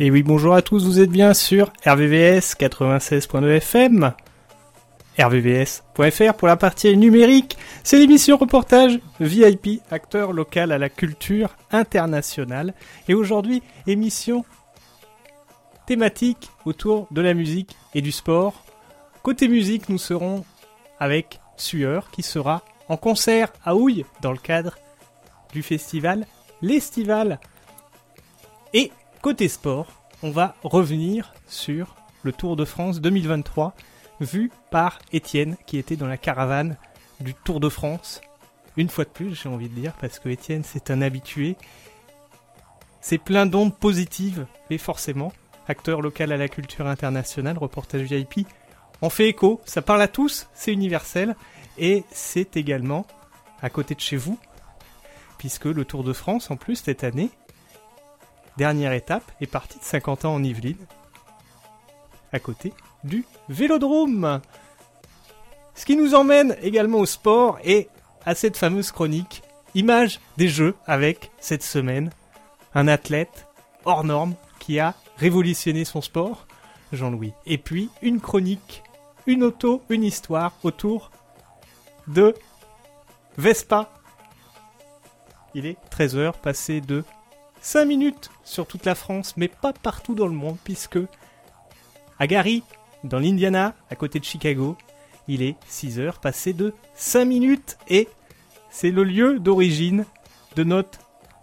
Et oui, bonjour à tous, vous êtes bien sur RVVS 96.2 FM, rvvs.fr pour la partie numérique. C'est l'émission reportage VIP, acteur local à la culture internationale. Et aujourd'hui, émission thématique autour de la musique et du sport. Côté musique, nous serons avec Sueur qui sera en concert à Houille dans le cadre du festival L'Estival. Et Côté sport, on va revenir sur le Tour de France 2023 vu par Étienne qui était dans la caravane du Tour de France. Une fois de plus, j'ai envie de dire, parce que Étienne c'est un habitué. C'est plein d'ondes positives, mais forcément, acteur local à la culture internationale, reportage VIP, on fait écho, ça parle à tous, c'est universel, et c'est également à côté de chez vous, puisque le Tour de France, en plus, cette année, Dernière étape est partie de 50 ans en Yvelines, à côté du Vélodrome. Ce qui nous emmène également au sport et à cette fameuse chronique Image des Jeux avec cette semaine un athlète hors norme qui a révolutionné son sport, Jean-Louis. Et puis une chronique, une auto, une histoire autour de Vespa. Il est 13h passé de 5 minutes sur toute la France, mais pas partout dans le monde, puisque à Gary, dans l'Indiana, à côté de Chicago, il est 6 heures passé de 5 minutes et c'est le lieu d'origine de notre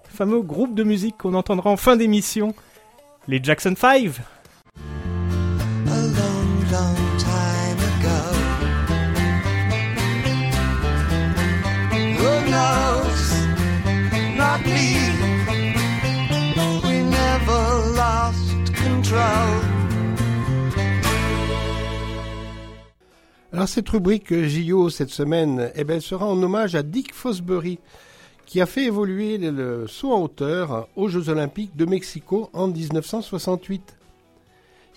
fameux groupe de musique qu'on entendra en fin d'émission, les Jackson 5. Cette rubrique JO cette semaine, eh ben, sera en hommage à Dick Fosbury, qui a fait évoluer le saut en hauteur aux Jeux Olympiques de Mexico en 1968.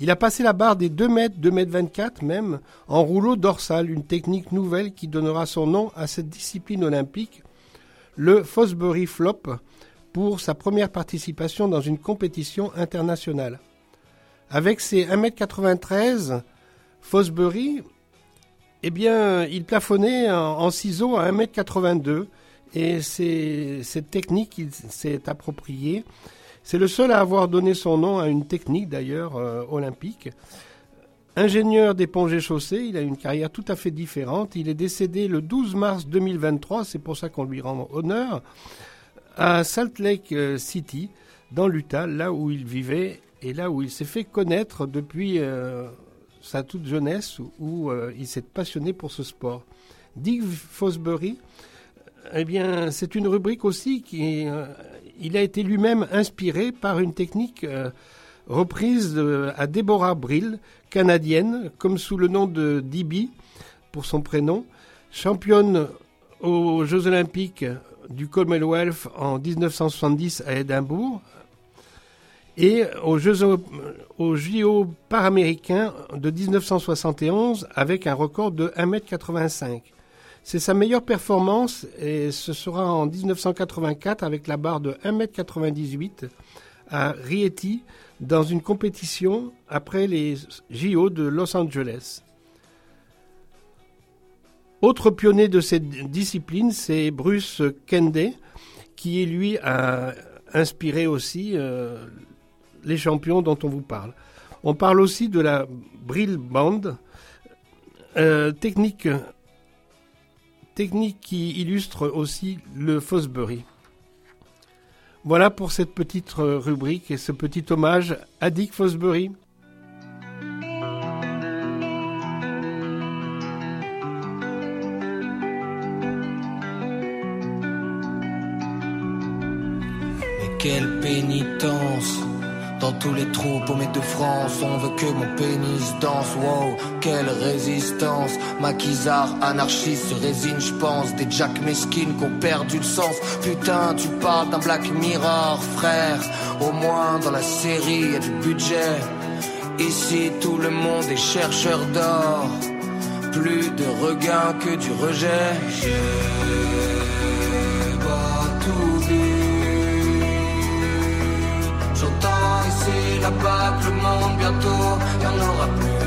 Il a passé la barre des 2 mètres, 2 mètres 24 même, en rouleau dorsal, une technique nouvelle qui donnera son nom à cette discipline olympique, le Fosbury Flop, pour sa première participation dans une compétition internationale. Avec ses 1m93, Fosbury, eh bien, il plafonnait en, ciseaux à 1m82 et cette technique, il s'est appropriée. C'est le seul à avoir donné son nom à une technique d'ailleurs euh, olympique. Ingénieur des ponts et chaussées, il a une carrière tout à fait différente. Il est décédé le 12 mars 2023, c'est pour ça qu'on lui rend honneur, à Salt Lake euh, City, dans l'Utah, là où il vivait et là où il s'est fait connaître depuis euh, sa toute jeunesse, où, euh, il s'est passionné pour ce sport. Dick Fosbury, eh bien, c'est une rubrique aussi qui, il a été lui-même inspiré par une technique reprise à Deborah Brill, canadienne, comme sous le nom de DB pour son prénom, championne aux Jeux Olympiques du Commonwealth en 1970 à Édimbourg et aux Jeux aux JO paraméricains de 1971 avec un record de 1m85. C'est sa meilleure performance et ce sera en 1984 avec la barre de 1m98 à Rieti dans une compétition après les JO de Los Angeles. Autre pionnier de cette discipline, c'est Bruce Kende, qui lui a inspiré aussi euh, les champions dont on vous parle. On parle aussi de la Brill Band, euh, technique, technique qui illustre aussi le Fosbury. Voilà pour cette petite euh, rubrique et ce petit hommage à Dick Fosbury. quelle pénitence dans tous les trous paumés de France, on veut que mon pénis danse. Wow, quelle résistance. Maquisard, anarchiste, résine, je pense. Des Jack mesquines qui ont perdu le sens. Putain, tu parles d'un Black Mirror, frère. Au moins dans la série, y a du budget. Ici, tout le monde est chercheur d'or. Plus de regain que du rejet. Que le monde bientôt y en aura plus.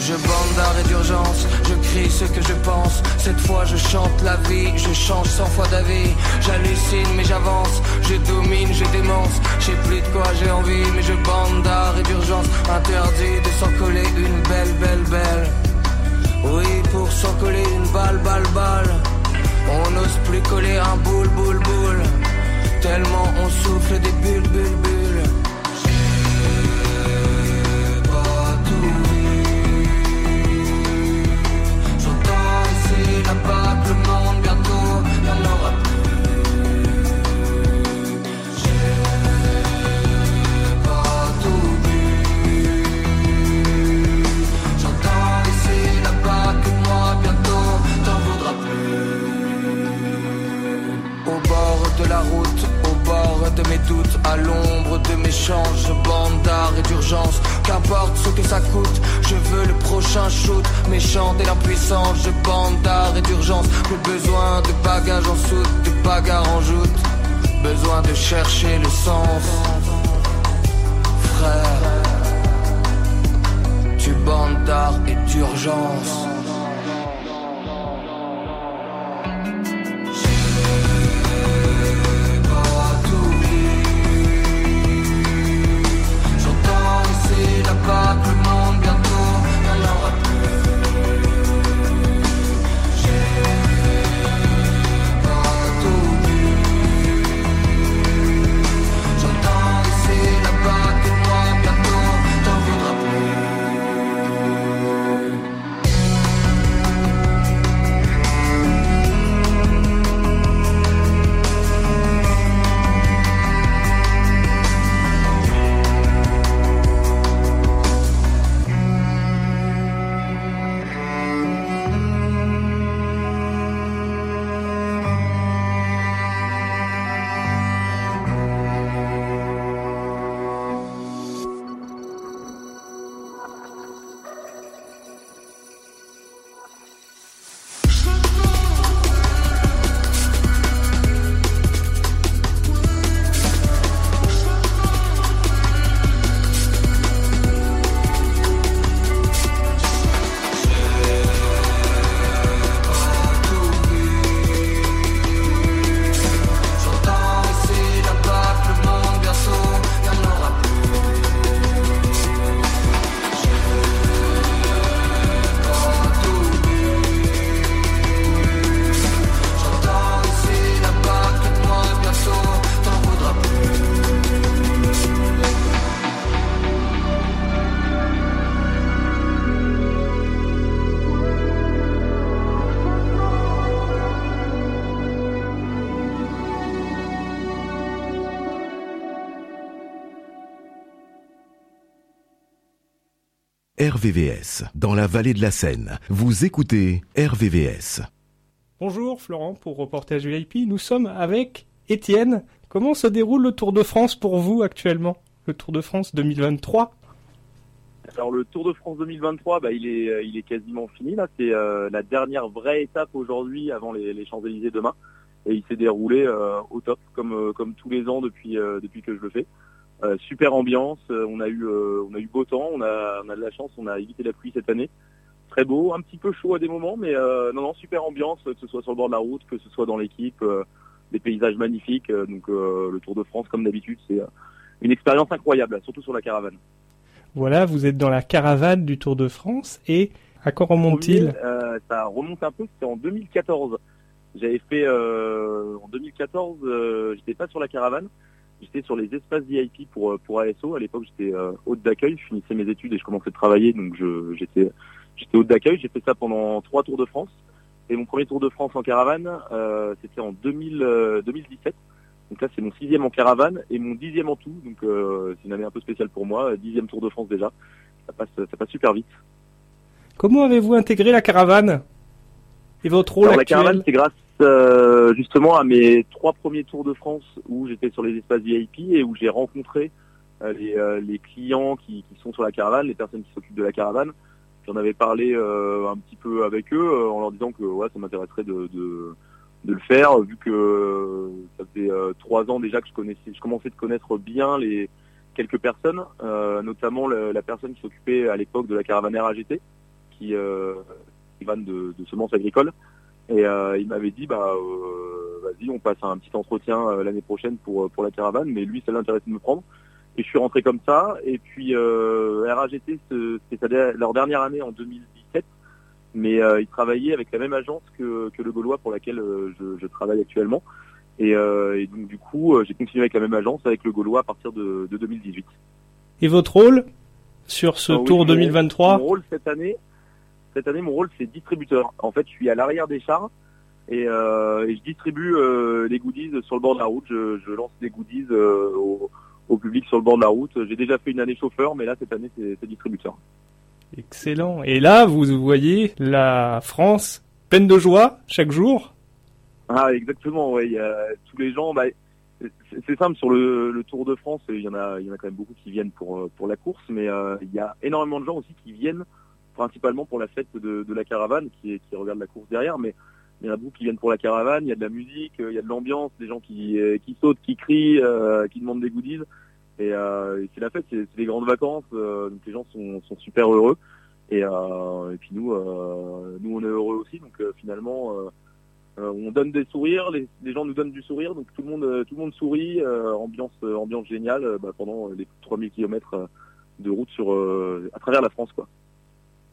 Je bande d'arrêt d'urgence, je crie ce que je pense. Cette fois je chante la vie, je change cent fois d'avis. J'hallucine mais j'avance, je domine, je démence. Je sais plus de quoi j'ai envie, mais je bande d'arrêt d'urgence. Interdit de s'en coller une belle, belle, belle. Oui, pour s'en coller une balle, balle, balle. On n'ose plus coller un boule, boule, boule. Tellement on souffle des bulles, bulles, bulles. De mes doutes, à l'ombre de mes chances, je bande d'art et d'urgence. Qu'importe ce que ça coûte, je veux le prochain shoot. Méchante et l'impuissance, je bande d'art et d'urgence. Plus besoin de bagages en soute, de bagarres en joute. Besoin de chercher le sens. Frère, tu bandes d'art et d'urgence. RVVS, dans la vallée de la Seine. Vous écoutez RVVS. Bonjour Florent pour Reportage VIP. Nous sommes avec Étienne. Comment se déroule le Tour de France pour vous actuellement? Le Tour de France 2023 Alors le Tour de France 2023, bah, il est euh, il est quasiment fini là. C'est euh, la dernière vraie étape aujourd'hui avant les, les Champs Élysées demain, et il s'est déroulé euh, au top comme comme tous les ans depuis euh, depuis que je le fais. Euh, super ambiance, euh, on a eu euh, on a eu beau temps, on a on a de la chance, on a évité la pluie cette année. Très beau, un petit peu chaud à des moments, mais euh, non non super ambiance, que ce soit sur le bord de la route, que ce soit dans l'équipe, des paysages magnifiques. donc le Tour de France comme d'habitude, c'est une expérience incroyable, surtout sur la caravane. Voilà, vous êtes dans la caravane du Tour de France et à quand remonte-t-il Ça remonte un peu, c'était en 2014. J'avais fait en 2014, euh, j'étais pas sur la caravane, j'étais sur les espaces VIP pour euh, pour ASO. À l'époque, j'étais euh, hôte d'accueil, je finissais mes études et je commençais à travailler, donc j'étais j'étais hôte d'accueil. J'ai fait ça pendant trois tours de France. Et mon premier tour de France en caravane, euh, c'était en 2000, euh, 2017. Donc là, c'est mon sixième en caravane et mon dixième en tout. Donc euh, c'est une année un peu spéciale pour moi. Dixième Tour de France déjà. Ça passe, ça passe super vite. Comment avez-vous intégré la caravane Et votre rôle Alors, la caravane, c'est grâce euh, justement à mes trois premiers Tours de France où j'étais sur les espaces VIP et où j'ai rencontré euh, les, euh, les clients qui, sont sur la caravane, les personnes qui s'occupent de la caravane. J'en avais parlé un petit peu avec eux en leur disant que ouais, ça m'intéresserait de, le faire vu que ça faisait trois ans déjà que je connaissais, je commençais de connaître bien les quelques personnes, notamment la personne qui s'occupait à l'époque de la caravane RAGT, qui euh, de, de semences agricoles. Et euh, il m'avait dit bah euh, vas-y on passe un petit entretien euh, l'année prochaine pour pour la caravane, mais lui ça l'intéressait de me prendre. Et je suis rentré comme ça. Et puis RAGT c'était leur dernière année en 2017, mais ils travaillaient avec la même agence que, que le Gaulois pour laquelle je, je travaille actuellement. Et, et donc du coup j'ai continué avec la même agence avec le Gaulois à partir de, de 2018. Et votre rôle sur ce tour mon- 2023 Mon rôle cette année, cette année, mon rôle c'est distributeur. En fait, je suis à l'arrière des chars et, euh, et je distribue euh, les goodies sur le bord de la route. Je, je lance des goodies euh, au, au public sur le bord de la route. J'ai déjà fait une année chauffeur, mais là cette année c'est distributeur. Excellent. Et là, vous voyez la France pleine de joie chaque jour? Ah exactement, a tous les gens. Bah, c'est- simple sur le, le Tour de France. Il y en a, il y en a quand même beaucoup qui viennent pour pour la course, mais euh, il y a énormément de gens aussi qui viennent principalement pour la fête de, la caravane, qui, regardent la course derrière, mais il y en a beaucoup qui viennent pour la caravane. Il y a de la musique, euh, il y a de l'ambiance, des gens qui euh, sautent, qui crient, euh, qui demandent des goodies. Et, c'est la fête, c'est les grandes vacances. donc les gens sont, super heureux. Et, puis nous, nous on est heureux aussi. Donc finalement. on donne des sourires, les, gens nous donnent du sourire, donc tout le monde, tout le monde sourit, ambiance, ambiance géniale bah, pendant les 3000 km de route sur, à travers la France, quoi.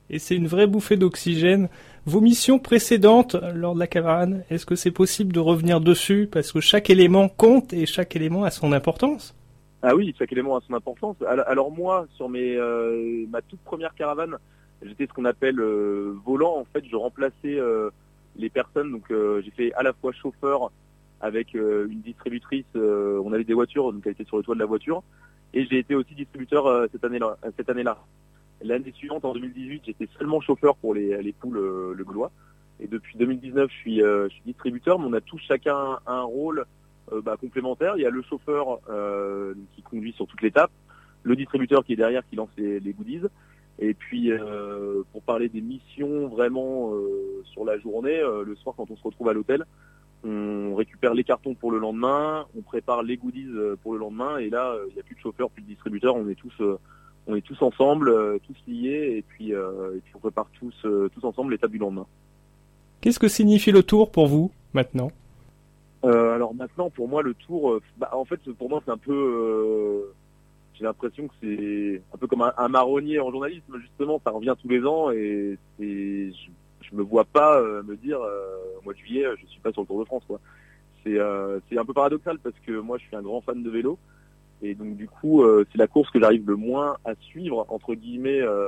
Et c'est une vraie bouffée d'oxygène. Vos missions précédentes lors de la caravane, est-ce que c'est possible de revenir dessus? Parce que chaque élément compte et chaque élément a son importance. Ah oui, chaque élément a son importance. Alors, moi, sur mes, euh, ma toute première caravane, j'étais ce qu'on appelle euh, volant. En fait, je remplaçais euh, les personnes. Donc, j'ai fait à la fois chauffeur avec une distributrice. on avait des voitures, donc elle était sur le toit de la voiture. Et j'ai été aussi distributeur cette année-là. Cette année-là. L'année suivante, en 2018, j'étais seulement chauffeur pour les, les poules euh, le Gaulois. Et depuis 2019, je suis, euh, je suis distributeur, mais on a tous chacun un rôle euh, bah, complémentaire. Il y a le chauffeur qui conduit sur toute l'étape, le distributeur qui est derrière qui lance les, goodies. Et puis pour parler des missions vraiment sur la journée, le soir quand on se retrouve à l'hôtel, on récupère les cartons pour le lendemain, on prépare les goodies pour le lendemain, et là il n'y a plus de chauffeur, plus de distributeur, on est tous on est tous ensemble, euh, tous liés, et puis, euh, et puis on prépare tous euh, tous ensemble l'étape du lendemain. Qu'est-ce que signifie le tour pour vous maintenant? Euh, alors maintenant, pour moi, le tour, euh, bah, en fait, pour moi, c'est un peu, euh, j'ai l'impression que c'est un peu comme un, un marronnier en journalisme. Justement, ça revient tous les ans et je, je me vois pas me dire, au mois de juillet, je suis pas sur le Tour de France, quoi. C'est un peu paradoxal parce que moi, je suis un grand fan de vélo et donc du coup, euh, c'est la course que j'arrive le moins à suivre entre guillemets euh,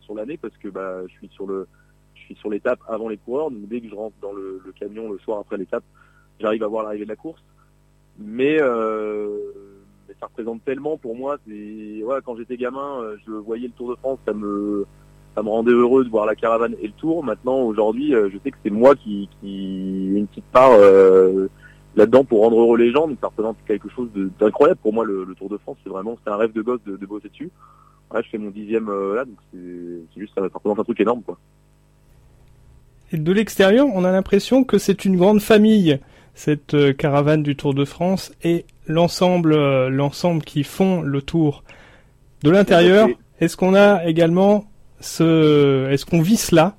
sur l'année parce que bah, je suis sur le, je suis sur l'étape avant les coureurs. Donc dès que je rentre dans le, le camion le soir après l'étape j'arrive à voir l'arrivée de la course. Mais, euh, mais ça représente tellement pour moi. C'est ouais, quand j'étais gamin, euh, je voyais le Tour de France, ça me ça me rendait heureux de voir la caravane et le Tour. Maintenant, aujourd'hui, euh, je sais que c'est moi qui qui une petite part euh, là-dedans pour rendre heureux les gens. Donc ça représente quelque chose d'incroyable pour moi. Le, le Tour de France, c'est vraiment c'est un rêve de gosse de, de bosser dessus. Ouais, je fais mon dixième euh, là, donc c'est juste ça, ça représente un truc énorme quoi. Et de l'extérieur, on a l'impression que c'est une grande famille, cette euh, caravane du Tour de France et l'ensemble, euh, l'ensemble qui font le tour. De l'intérieur, est-ce qu'on a également ce, est-ce qu'on vit cela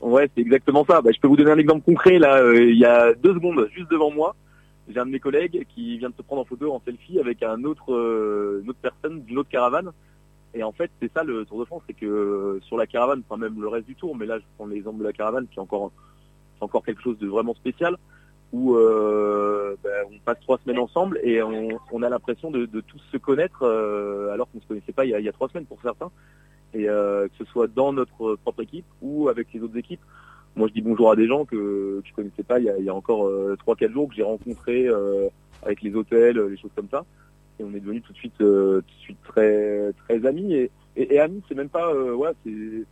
Ouais, c'est exactement ça. Bah, je peux vous donner un exemple concret. Là, euh, il y a deux secondes, juste devant moi, j'ai un de mes collègues qui vient de se prendre en photo, en selfie, avec un autre, euh, une autre personne d'une autre caravane. Et en fait, c'est ça le Tour de France, c'est que euh, sur la caravane, enfin même le reste du Tour, mais là, je prends l'exemple de la caravane, qui est encore, c'est encore quelque chose de vraiment spécial, où bah, on passe trois semaines ensemble et on, a l'impression de, tous se connaître, alors qu'on se connaissait pas il y a trois semaines pour certains et euh, que ce soit dans notre propre équipe ou avec les autres équipes. moi je dis bonjour à des gens que je connaissais pas il y a, encore euh, trois quatre jours que j'ai rencontrés euh, avec les hôtels, les choses comme ça. Et on est devenus tout de suite euh, tout de suite très très amis et, amis c'est même pas euh, ouais c'est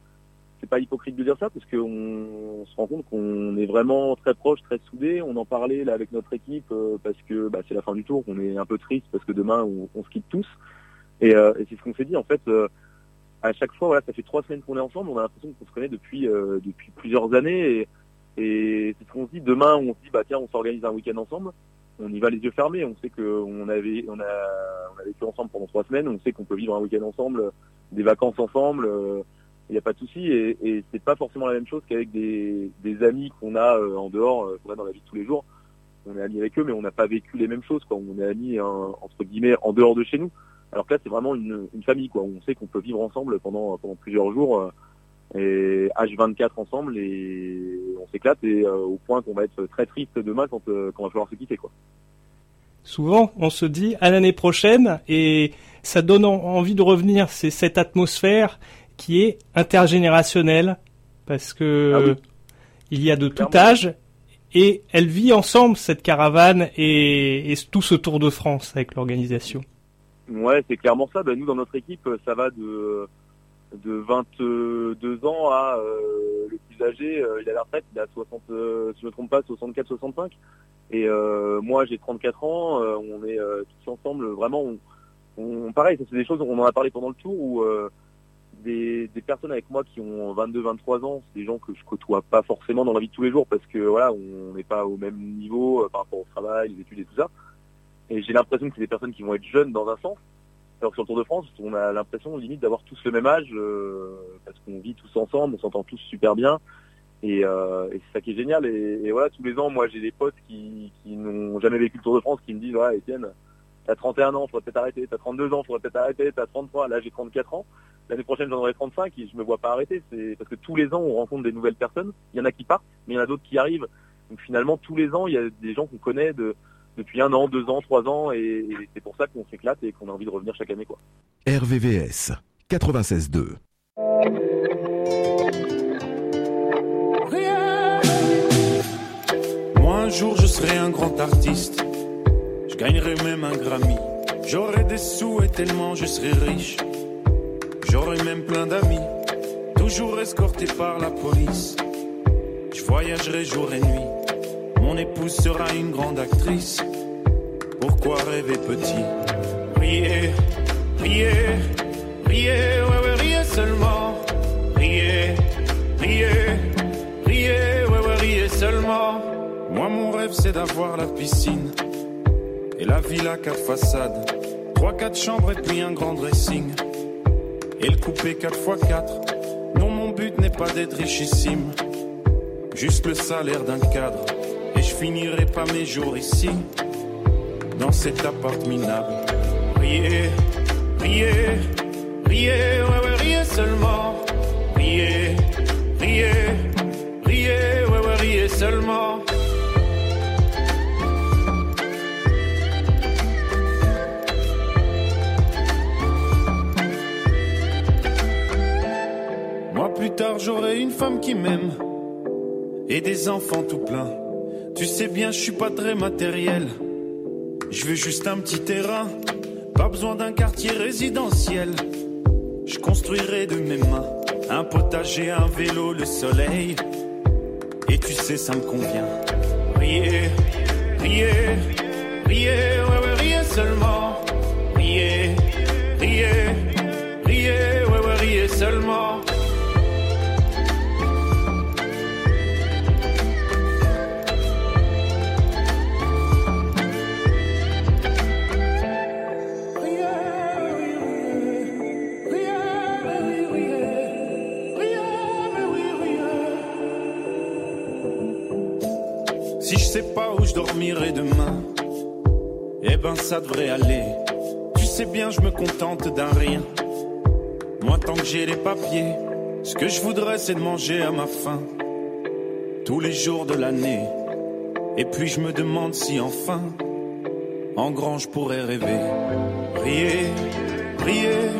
c'est pas hypocrite de dire ça parce qu'on on se rend compte qu'on est vraiment très proches, très soudés. On en parlait là avec notre équipe euh, parce que bah, c'est la fin du tour, on est un peu triste parce que demain on, on se quitte tous. Et, euh, et c'est ce qu'on s'est dit en fait. euh, à chaque fois, voilà, ça fait trois semaines qu'on est ensemble. On a l'impression qu'on se connaît depuis euh, depuis plusieurs années. Et, c'est ce qu'on se dit. Demain, on se dit bah tiens, on s'organise un week-end ensemble. On y va les yeux fermés. On sait que on avait on a vécu ensemble pendant trois semaines. On sait qu'on peut vivre un week-end ensemble, des vacances ensemble. euh, il n'y a pas de souci et, et c'est pas forcément la même chose qu'avec des, amis qu'on a euh, en dehors, euh, qu'on a dans la vie de tous les jours. On est amis avec eux, mais on n'a pas vécu les mêmes choses. Quoi. On est amis hein, entre guillemets en dehors de chez nous. Alors que là, c'est vraiment une, une famille. Quoi. On sait qu'on peut vivre ensemble pendant, pendant plusieurs jours euh, et H24 ensemble et on s'éclate et euh, au point qu'on va être très triste demain quand, euh, quand on va falloir se quitter. Quoi. Souvent, on se dit à l'année prochaine et ça donne en- envie de revenir. C'est cette atmosphère qui est intergénérationnelle parce que Ah oui. il y a de tout âge et elle vit ensemble cette caravane et, et tout ce Tour de France avec l'organisation. Ouais, c'est clairement ça. Ben, nous, dans notre équipe, ça va de, de 22 ans à euh, le plus âgé. euh, il a la retraite, il a 60, euh, si je me trompe pas, 64, 65. Et euh, moi, j'ai 34 ans. on est tous ensemble. Vraiment, on, pareil, ça c'est des choses. On en a parlé pendant le tour où des, des personnes avec moi qui ont 22, 23 ans, c'est des gens que je côtoie pas forcément dans la vie de tous les jours parce que voilà, on n'est pas au même niveau par rapport au travail, les études et tout ça. Et j'ai l'impression que c'est des personnes qui vont être jeunes dans un sens. Alors que sur le Tour de France, on a l'impression limite d'avoir tous le même âge euh, parce qu'on vit tous ensemble, on s'entend tous super bien. Et, euh, et c'est ça qui est génial. Et, voilà, tous les ans, moi j'ai des potes qui, qui n'ont jamais vécu le Tour de France qui me disent ouais, Étienne, t'as 31 ans, faudrait peut-être arrêter. T'as 32 ans, faudrait peut-être arrêter. T'as 33, là j'ai 34 ans. L'année prochaine j'en aurai 35 et je me vois pas arrêter. C'est parce que tous les ans on rencontre des nouvelles personnes. Il y en a qui partent, mais il y en a d'autres qui arrivent. Donc finalement tous les ans il y a des gens qu'on connaît de depuis un an, deux ans, trois ans, et, et c'est pour ça qu'on s'éclate et qu'on a envie de revenir chaque année, quoi. RVVS 96.2. Moi un jour je serai un grand artiste. Je gagnerai même un Grammy. J'aurai des sous et tellement je serai riche. J'aurai même plein d'amis. Toujours escorté par la police. Je voyagerai jour et nuit. Mon épouse sera une grande actrice. Pourquoi rêver petit? Riez, riez, riez, ouais, ouais, riez seulement. Riez, riez, riez, ouais, ouais, riez seulement. Moi, mon rêve, c'est d'avoir la piscine et la villa quatre façades. Trois, quatre chambres et puis un grand dressing. Et le coupé 4 x 4 Non, mon but n'est pas d'être richissime. Juste le salaire d'un cadre. Et je finirai pas mes jours ici, dans cet appart minable. Riez, riez, riez, ouais, ouais, riez seulement. Riez, riez, riez, ouais, ouais, riez seulement. Moi plus tard j'aurai une femme qui m'aime et des enfants tout plein. Tu sais bien je suis pas très matériel. Je veux juste un petit terrain, pas besoin d'un quartier résidentiel. Je construirai de mes mains un potager, un vélo, le soleil. Et tu sais ça me convient. Riez, riez, riez, ouais ouais riez seulement. Riez, riez, dormirai demain, eh ben ça devrait aller. Tu sais bien, je me contente d'un rien. Moi, tant que j'ai les papiers, ce que je voudrais, c'est de manger à ma faim. Tous les jours de l'année. Et puis je me demande si enfin, en grand, je pourrais rêver. Riez, riez,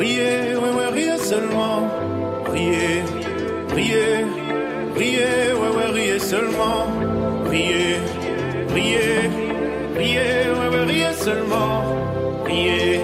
riez, ouais, ouais, riez seulement. Riez, riez, riez, ouais, ouais, riez seulement. Riez, riez, riez, ouais, riez seulement. Riez,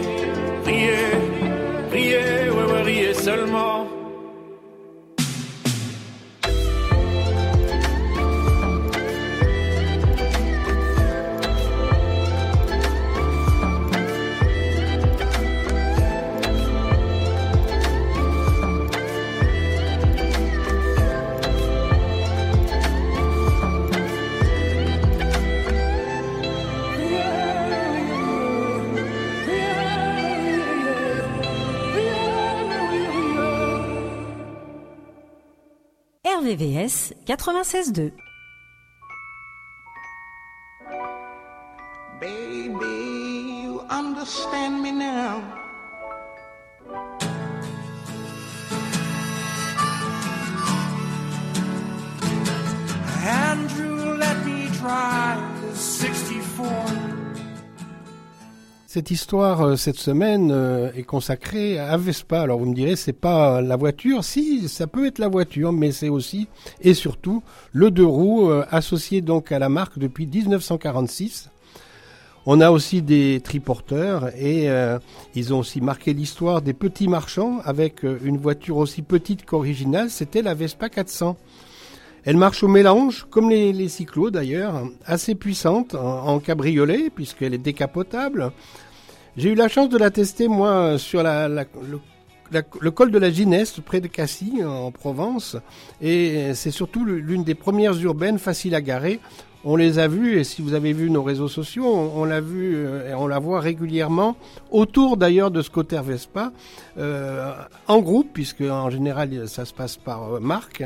RVVS 96.2 Cette histoire euh, cette semaine euh, est consacrée à Vespa. Alors vous me direz, c'est pas la voiture. Si, ça peut être la voiture, mais c'est aussi et surtout le deux roues euh, associé donc à la marque depuis 1946. On a aussi des triporteurs et ils ont aussi marqué l'histoire des petits marchands avec une voiture aussi petite qu'originale. C'était la Vespa 400. Elle marche au mélange, comme les, cyclos d'ailleurs, assez puissante en, cabriolet puisqu'elle est décapotable. J'ai eu la chance de la tester moi sur le, le col de la Gineste près de Cassis en Provence et c'est surtout l'une des premières urbaines faciles à garer. On les a vues et si vous avez vu nos réseaux sociaux, on, l'a vu euh, et on la voit régulièrement autour d'ailleurs de Scotter Vespa euh, en groupe puisque en général ça se passe par euh, marque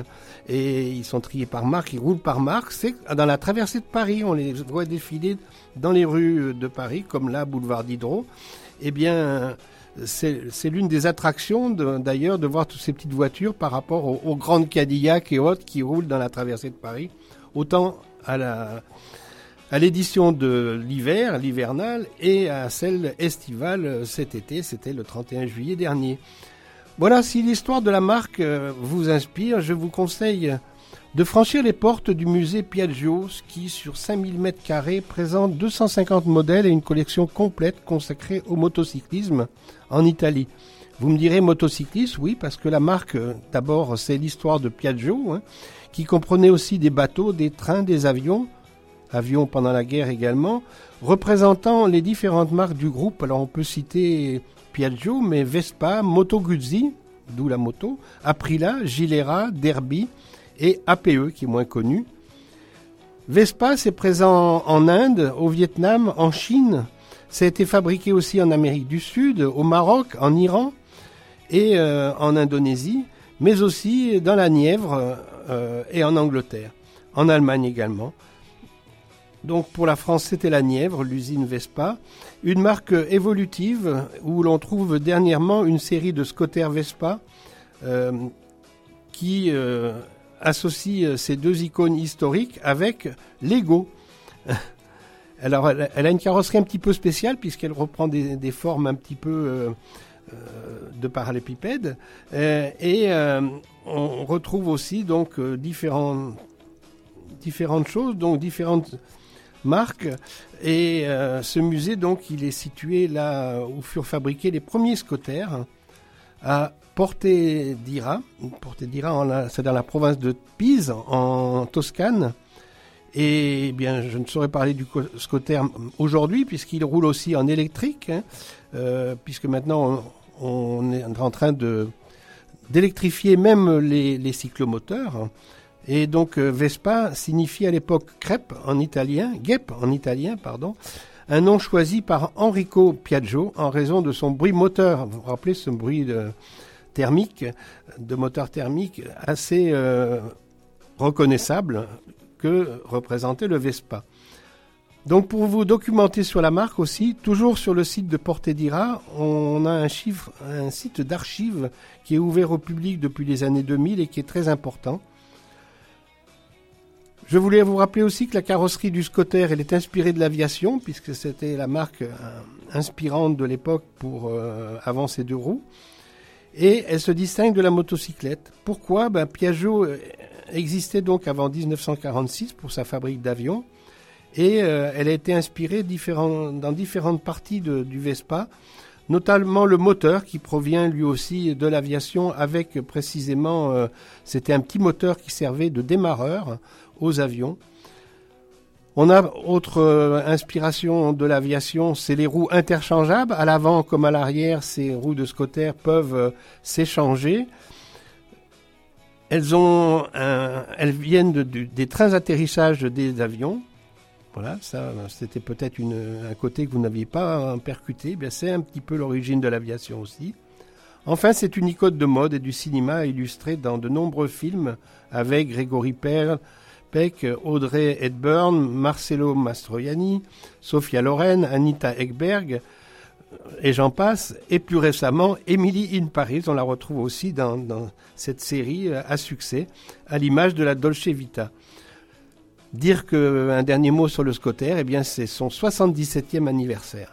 et ils sont triés par marque, ils roulent par marque. C'est dans la traversée de Paris, on les voit défiler dans les rues de Paris comme là boulevard Diderot. Eh bien c'est l'une des attractions d'ailleurs de voir toutes ces petites voitures par rapport aux, aux grandes Cadillac et autres qui roulent dans la traversée de Paris. Autant à la à l'édition de l'hiver, l'hivernale, et à celle estivale cet été, c'était le 31 juillet dernier. Voilà, si l'histoire de la marque euh, vous inspire, je vous conseille de franchir les portes du musée Piaggio, qui sur 5000 mètres carrés présente 250 modèles et une collection complète consacrée au motocyclisme en Italie. Vous me direz motocycliste, oui, parce que la marque, euh, d'abord, c'est l'histoire de Piaggio, hein, qui comprenait aussi des bateaux, des trains, des avions, avions pendant la guerre également, représentant les différentes marques du groupe. Alors on peut citer Piaggio, mais Vespa, Moto Guzzi, d'où la moto, Aprilia, Gilera, Derby et APE, qui est moins connu. Vespa, c'est présent en Inde, au Vietnam, en Chine. Ça a été fabriqué aussi en Amérique du Sud, au Maroc, en Iran et euh, en Indonésie, mais aussi dans la Nièvre euh, et en Angleterre, en Allemagne également. Donc pour la France, c'était la Nièvre, l'usine Vespa, une marque évolutive où l'on trouve dernièrement une série de scooters Vespa euh, qui euh, associe ces deux icônes historiques avec Lego. Alors elle, a une carrosserie un petit peu spéciale puisqu'elle reprend des, formes un petit peu de parallépipède Euh, et euh, on retrouve aussi donc euh, différents, différentes choses, donc différentes marques. Et euh, ce musée, donc, il est situé là où furent fabriqués les premiers scooters à Porte d'Ira. C'est dans la province de Pise, en Toscane. Et eh bien, je ne saurais parler du co- scooter aujourd'hui, puisqu'il roule aussi en électrique, hein, euh, puisque maintenant on, est en train d'électrifier même les, cyclomoteurs. Et donc euh, Vespa signifie à l'époque crêpe en italien, guêpe en italien, pardon, un nom choisi par Enrico Piaggio en raison de son bruit moteur. Vous vous rappelez ce bruit thermique, de moteur thermique assez euh, reconnaissable que représentait le Vespa. Donc pour vous documenter sur la marque aussi, toujours sur le site de Porte d'Ira, on a un, site d'archives qui est ouvert au public depuis les années 2000 et qui est très important. Je voulais vous rappeler aussi que la carrosserie du scooter, elle est inspirée de l'aviation, puisque c'était la marque euh, inspirante de l'époque pour euh, avant ces deux roues. Et elle se distingue de la motocyclette. Pourquoi? Ben, Piaggio euh, existait donc avant 1946 pour sa fabrique d'avions et euh, elle a été inspirée dans différentes parties du Vespa, notamment le moteur qui provient lui aussi de l'aviation avec précisément, euh, c'était un petit moteur qui servait de démarreur aux avions. On a autre euh, inspiration de l'aviation, c'est les roues interchangeables. À l'avant comme à l'arrière, ces roues de scotter peuvent s'échanger. Elles, ont elles viennent des trains d'atterrissage des avions. Voilà, ça, c'était peut-être un côté que vous n'aviez pas euh, percuté. Eh c'est un petit peu l'origine de l'aviation aussi. Enfin, c'est une icône de mode et du cinéma illustré dans de nombreux films avec Grégory Peck, Audrey Hepburn, Marcello Mastroianni, Sophia Loren, Anita Ekberg, et j'en passe. Et plus récemment, Emily in Paris, on la retrouve aussi dans, dans cette série euh, à succès, à l'image de la Dolce Vita. Dire que un dernier mot sur le Scotter, eh bien, c'est son 77e anniversaire.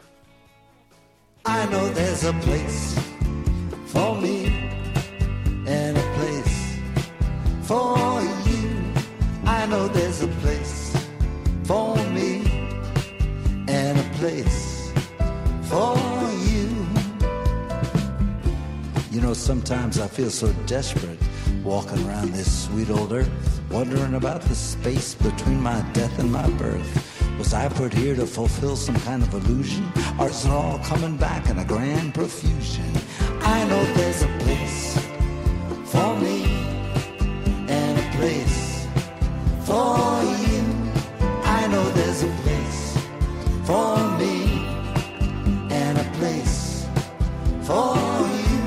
I know there's a place for me and a place for you. I know there's a place for me and a place for you. You know, sometimes I feel so desperate walking around this sweet old earth, wondering about the space between my death and my birth. Was I put here to fulfill some kind of illusion? Or is it all coming back in a grand profusion? I know there's a place for me and a place for you. I know there's a place for me and a place for you.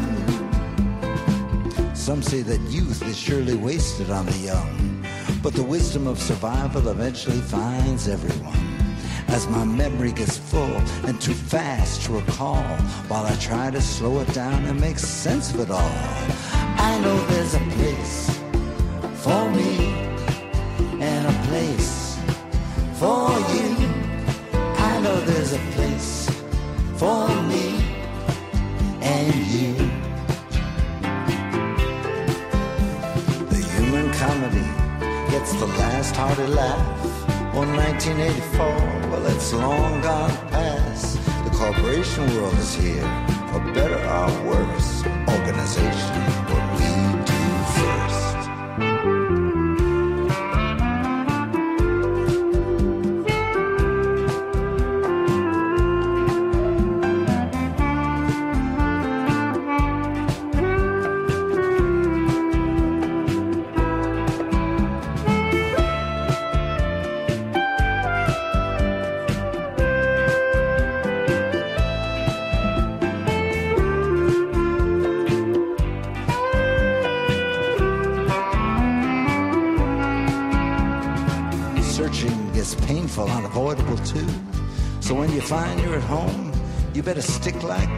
Some say that youth is surely wasted on the young, but the wisdom of survival eventually finds everyone. As my memory gets full and too fast to recall, while I try to slow it down and make sense of it all, I know there's a place for me and a place for you. I know there's a place for me and you. The human comedy gets the last hearty laugh. On 1984, well, it's long gone past. The corporation world is here, for better or worse. Organization,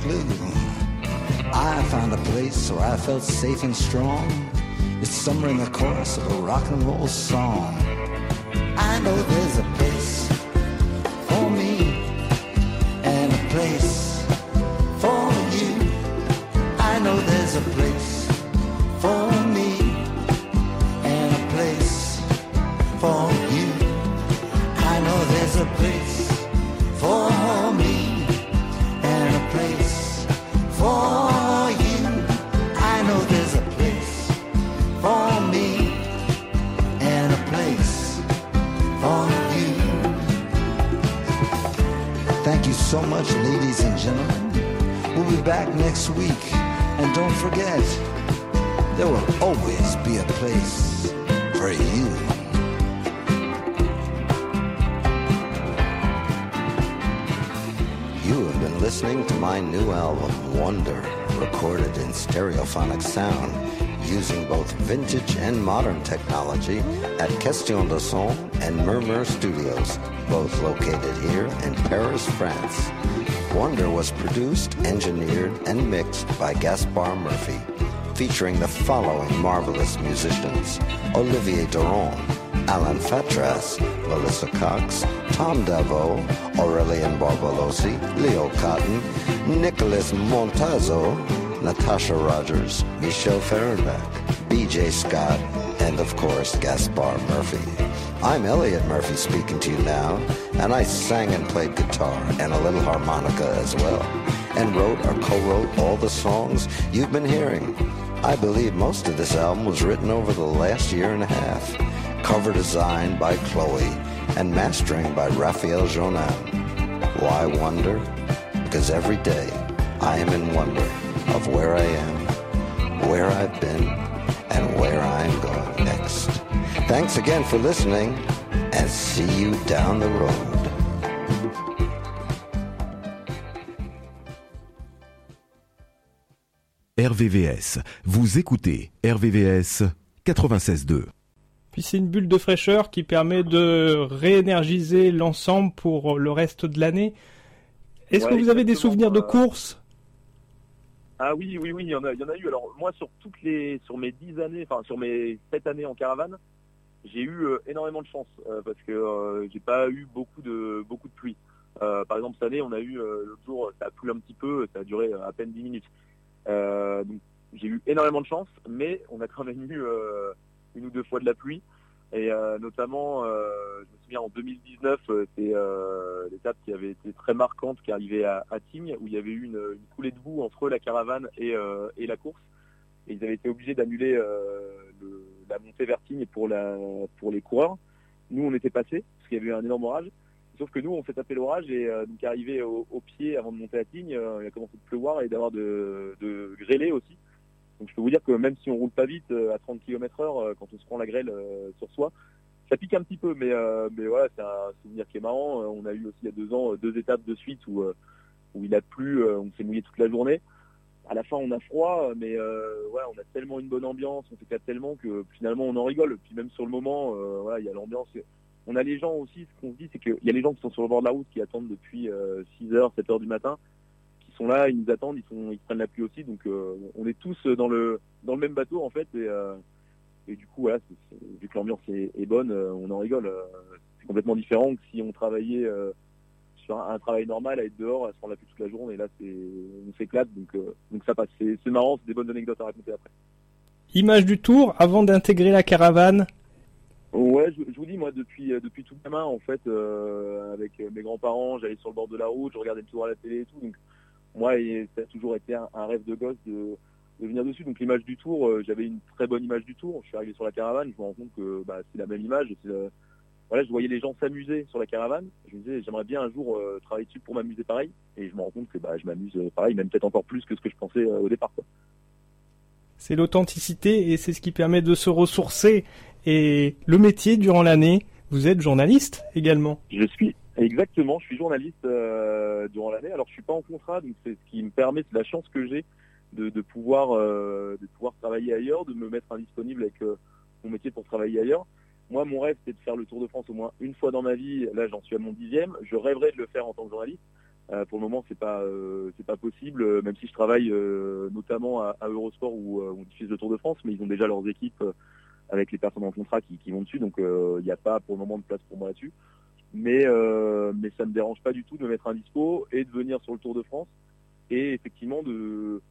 glue. I found a place where I felt safe and strong. It's somewhere in the chorus of a rock and roll song. I know there's a at Question de Son and Murmur Studios, both located here in Paris, France. Wonder was produced, engineered, and mixed by Gaspar Murphy, featuring the following marvelous musicians Olivier Duron, Alan Fatras, Melissa Cox, Tom Davo, Aurelian Barbalosi, Leo Cotton, Nicholas Montazzo, Natasha Rogers, Michelle Fehrenbach, BJ Scott, and of course Gaspar Murphy. I'm Elliot Murphy speaking to you now, and I sang and played guitar and a little harmonica as well, and wrote or co-wrote all the songs you've been hearing. I believe most of this album was written over the last year and a half. Cover design by Chloe and mastering by Raphael Jonan. Why wonder? Because every day I am in wonder of where I am, where I've been, and where I'm going next. Thanks again for listening, and see you down the road. RVVS. Vous écoutez RVVS 96.2. Puis c'est une bulle de fraîcheur qui permet de réénergiser l'ensemble pour le reste de l'année. Est-ce Ouais, que vous avez des souvenirs de euh, course Ah oui, oui, oui, il y en a, il y en a eu. Alors moi, sur toutes les, sur mes dix années, enfin sur mes sept années en caravane, j'ai eu euh, énormément de chance euh, parce que euh, j'ai pas eu beaucoup de, beaucoup de pluie. Euh, par exemple, cette année, on a eu l'autre jour, ça a plu un petit peu, ça a duré à peine 10 minutes. Donc j'ai eu énormément de chance, mais on a quand même eu une ou deux fois de la pluie. Et euh, notamment, euh, je me souviens en 2019, euh, c'est euh, l'étape qui avait été très marquante, qui arrivait à, à Tignes, où il y avait eu une, coulée de boue entre la caravane et, la course. Et ils avaient été obligés d'annuler le- la montée vers Tignes pour, les coureurs. Nous, on était passés, parce qu'il y avait eu un énorme orage. Sauf que nous, on s'est tapé l'orage et donc arrivé au, pied avant de monter à Tignes, il a commencé de pleuvoir et d'avoir de, de grêler aussi. Donc je peux vous dire que même si on roule pas vite euh, à 30 km heure, euh, quand on se prend la grêle euh, sur soi, ça pique un petit peu, mais mais voilà, c'est un souvenir qui est marrant. On a eu aussi il y a deux ans deux étapes de suite où où il a plu, on s'est mouillé toute la journée. À la fin, on a froid, mais on a tellement une bonne ambiance, on s'éclate tellement que finalement on en rigole. Puis même sur le moment, voilà, il y a l'ambiance. On a les gens aussi, ce qu'on se dit, c'est qu'il y a les gens qui sont sur le bord de la route, qui attendent depuis euh, 6 heures, 7 heures du matin, sont là, ils nous attendent, ils sont, ils prennent la pluie aussi. Donc euh, on est tous dans le dans le même bateau en fait, et, euh, et du coup, voilà, vu que l'ambiance est, est bonne, euh, on en rigole. c'est complètement différent que si on travaillait sur un, un travail normal, à être dehors, à se prendre la pluie toute la journée. Et là, c'est, on s'éclate, donc donc ça passe. C'est, marrant, c'est des bonnes anecdotes à raconter après. Image du tour avant d'intégrer la caravane. Ouais, je, je vous dis, moi, depuis, depuis tout gamin, en fait, euh, avec mes grands-parents, j'allais sur le bord de la route, je regardais le tour à la télé et tout. Donc, moi, ça a toujours été un, un rêve de gosse de, de venir dessus. Donc, l'image du tour, euh, j'avais une très bonne image du tour. Je suis arrivé sur la caravane, je me rends compte que bah, c'est la même image. euh, voilà, je voyais les gens s'amuser sur la caravane. Je me disais, j'aimerais bien un jour euh, travailler dessus pour m'amuser pareil? Et je me rends compte que bah, je m'amuse pareil, même peut-être encore plus que ce que je pensais euh, au départ. Quoi. C'est l'authenticité et c'est ce qui permet de se ressourcer. Et le métier durant l'année, vous êtes journaliste également. Je suis exactement, je suis journaliste euh, durant l'année. Alors je suis pas en contrat, donc c'est ce qui me permet, c'est la chance que j'ai de, pouvoir euh, de pouvoir travailler ailleurs, de me mettre indisponible avec euh, mon métier pour travailler ailleurs. Moi, mon rêve, c'est de faire le Tour de France au moins une fois dans ma vie. Là, j'en suis à mon dixième. Je rêverais de le faire en tant que journaliste. Pour le moment, c'est pas pas possible, même si je travaille notamment à, Eurosport où on diffuse le Tour de France, mais ils ont déjà leurs équipes avec les personnes en contrat qui, qui vont dessus, donc il n'y a pas pour le moment de place pour moi là-dessus. Mais euh, mais ça me dérange pas du tout de me mettre un dispo et de venir sur le Tour de France et effectivement de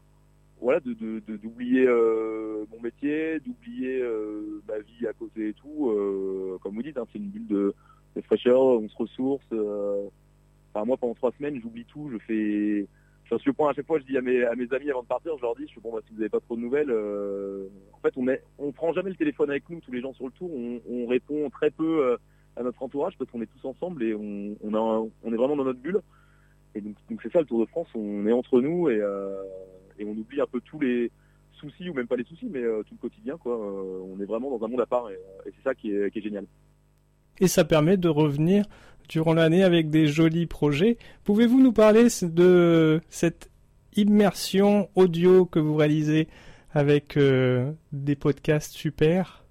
voilà de d'oublier euh, mon métier, d'oublier euh, ma vie à côté et tout. Euh, comme vous dites, hein, c'est une bulle de, de fraîcheur, on se ressource. Enfin, moi, pendant trois semaines, j'oublie tout. Je fais, j'en suis au point à chaque fois. Je dis à mes, à mes amis avant de partir, je leur dis, je fais bon, bah, si vous n'avez pas trop de nouvelles, en fait, on est, on prend jamais le téléphone avec nous, tous les gens sur le tour. On, on répond très peu à notre entourage parce qu'on est tous ensemble et on, on, est vraiment dans notre bulle. Et donc, c'est ça le Tour de France. On est entre nous et, euh, et on oublie un peu tous les soucis ou même pas les soucis, mais euh, tout le quotidien, quoi. Euh, on est vraiment dans un monde à part et, c'est ça qui est, génial. Et ça permet de revenir durant l'année avec des jolis projets. Pouvez-vous nous parler de cette immersion audio que vous réalisez avec des podcasts super?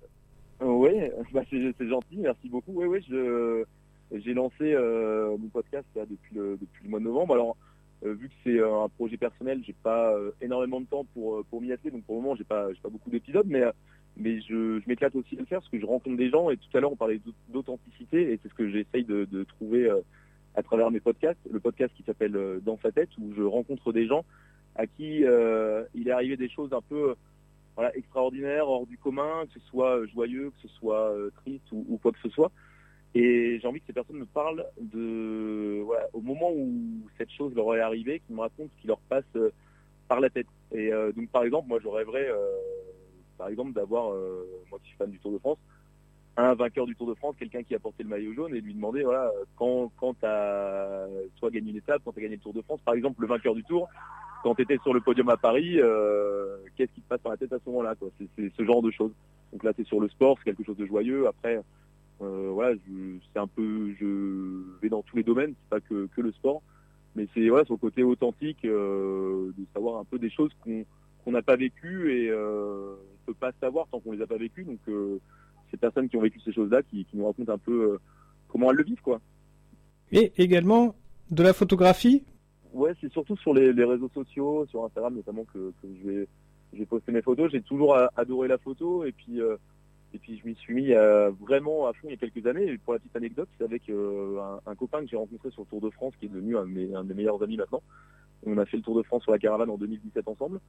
Oui, bah c'est gentil, merci beaucoup. Oui, oui, j'ai lancé euh, mon podcast depuis le mois de novembre. Alors euh, vu que c'est euh, un projet personnel, j'ai pas euh, énormément de temps pour euh, m'y atteler, donc pour le moment j'ai pas pas beaucoup d'épisodes, mais euh, je, m'éclate aussi à le faire parce que je rencontre des gens et tout à l'heure on parlait d'aut- d'authenticité et c'est ce que j'essaye de, trouver euh, à travers mes podcasts. Le podcast qui s'appelle euh, Dans sa tête où je rencontre des gens à qui euh, il est arrivé des choses un peu extraordinaire, hors du commun, que ce soit euh, joyeux, que ce soit euh, triste ou, quoi que ce soit. Et j'ai envie que ces personnes me parlent de, au moment où cette chose leur est arrivée, qu'ils me racontent ce qui leur passe euh, par la tête. Et donc, par exemple, moi, je rêverais, par exemple, d'avoir, moi qui suis fan du Tour de France, un vainqueur du Tour de France, quelqu'un qui a porté le maillot jaune et lui demander, voilà, quand, quand tu as soit gagné une étape, quand tu as gagné le Tour de France, par exemple, le vainqueur du Tour, quand tu étais sur le podium à Paris, euh, qu'est-ce qui te passe par la tête à ce moment-là C'est ce genre de choses. Donc là, c'est sur le sport, c'est quelque chose de joyeux. Après, euh, voilà, c'est un peu, je vais dans tous les domaines, c'est pas que, le sport, mais c'est voilà, sur côté authentique, euh, de savoir un peu des choses qu'on n'a pas vécues et on peut pas savoir tant qu'on les a pas vécues. Donc ces personnes qui ont vécu ces choses-là, qui, qui nous racontent un peu comment elles le vivent, quoi. Et également de la photographie. Ouais, c'est surtout sur les, réseaux sociaux, sur Instagram notamment que, je vais j'ai posté mes photos. J'ai toujours adoré la photo et puis euh, et puis je m'y suis mis euh, vraiment à fond il y a quelques années. Pour la petite anecdote, c'est avec euh, un, copain que j'ai rencontré sur le Tour de France, qui est devenu un de mes, meilleurs amis maintenant. On a fait le Tour de France sur la caravane en 2017 ensemble.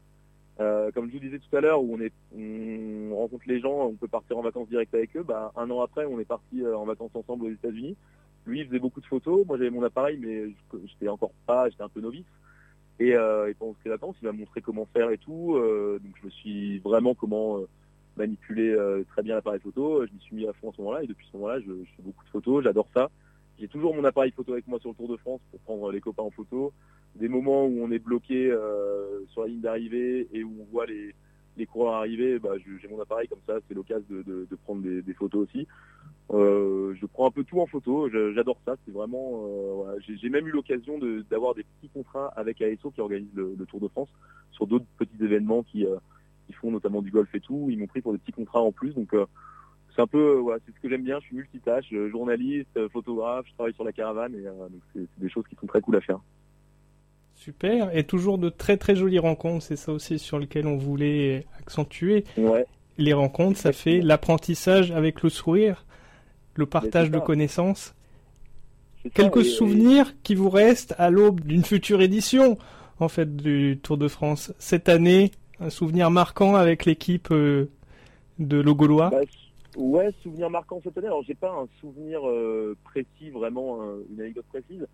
Comme je vous disais tout à l'heure, où on on rencontre les gens, on peut partir en vacances direct avec eux. Bah, un an après, on est parti en vacances ensemble aux États-Unis. Lui, faisait beaucoup de photos. Moi, j'avais mon appareil, mais j'étais encore pas, j'étais un peu novice. Et, euh, et pendant ces vacances, il m'a montré comment faire et tout. euh, donc, je me suis vraiment comment euh, manipuler euh, très bien l'appareil photo. Je m'y suis mis à fond à ce moment-là. Et depuis ce moment-là, je, fais beaucoup de photos. J'adore ça. J'ai toujours mon appareil photo avec moi sur le Tour de France pour prendre les copains en photo. Des moments où on est bloqué sur la ligne d'arrivée et où on voit les, coureurs arriver, bah, j'ai mon appareil comme ça, c'est l'occasion de, prendre des photos aussi. Euh, je prends un peu tout en photo, j'adore ça, c'est vraiment... euh, voilà. J'ai même eu l'occasion de- d'avoir des petits contrats avec ASO qui organise le, le Tour de France sur d'autres petits événements qui, euh, qui font notamment du golf et tout. Ils m'ont pris pour des petits contrats en plus, donc c'est un peu, voilà, c'est ce que j'aime bien, je suis multitâche, journaliste, photographe, je travaille sur la caravane et c'est c'est des choses qui sont très cool à faire. Super. Et toujours de très très jolies rencontres. C'est ça aussi sur lequel on voulait accentuer. Ouais. Les rencontres, ça fait l'apprentissage avec le sourire, le partage de connaissances. Ça, Quelques et- souvenirs qui vous restent à l'aube d'une future édition, en fait, du Tour de France. Cette année, un souvenir marquant avec l'équipe euh, de Logolois. Bah, Ouais, souvenir marquant cette année. Alors j'ai pas un souvenir euh, précis, vraiment un- une anecdote précise,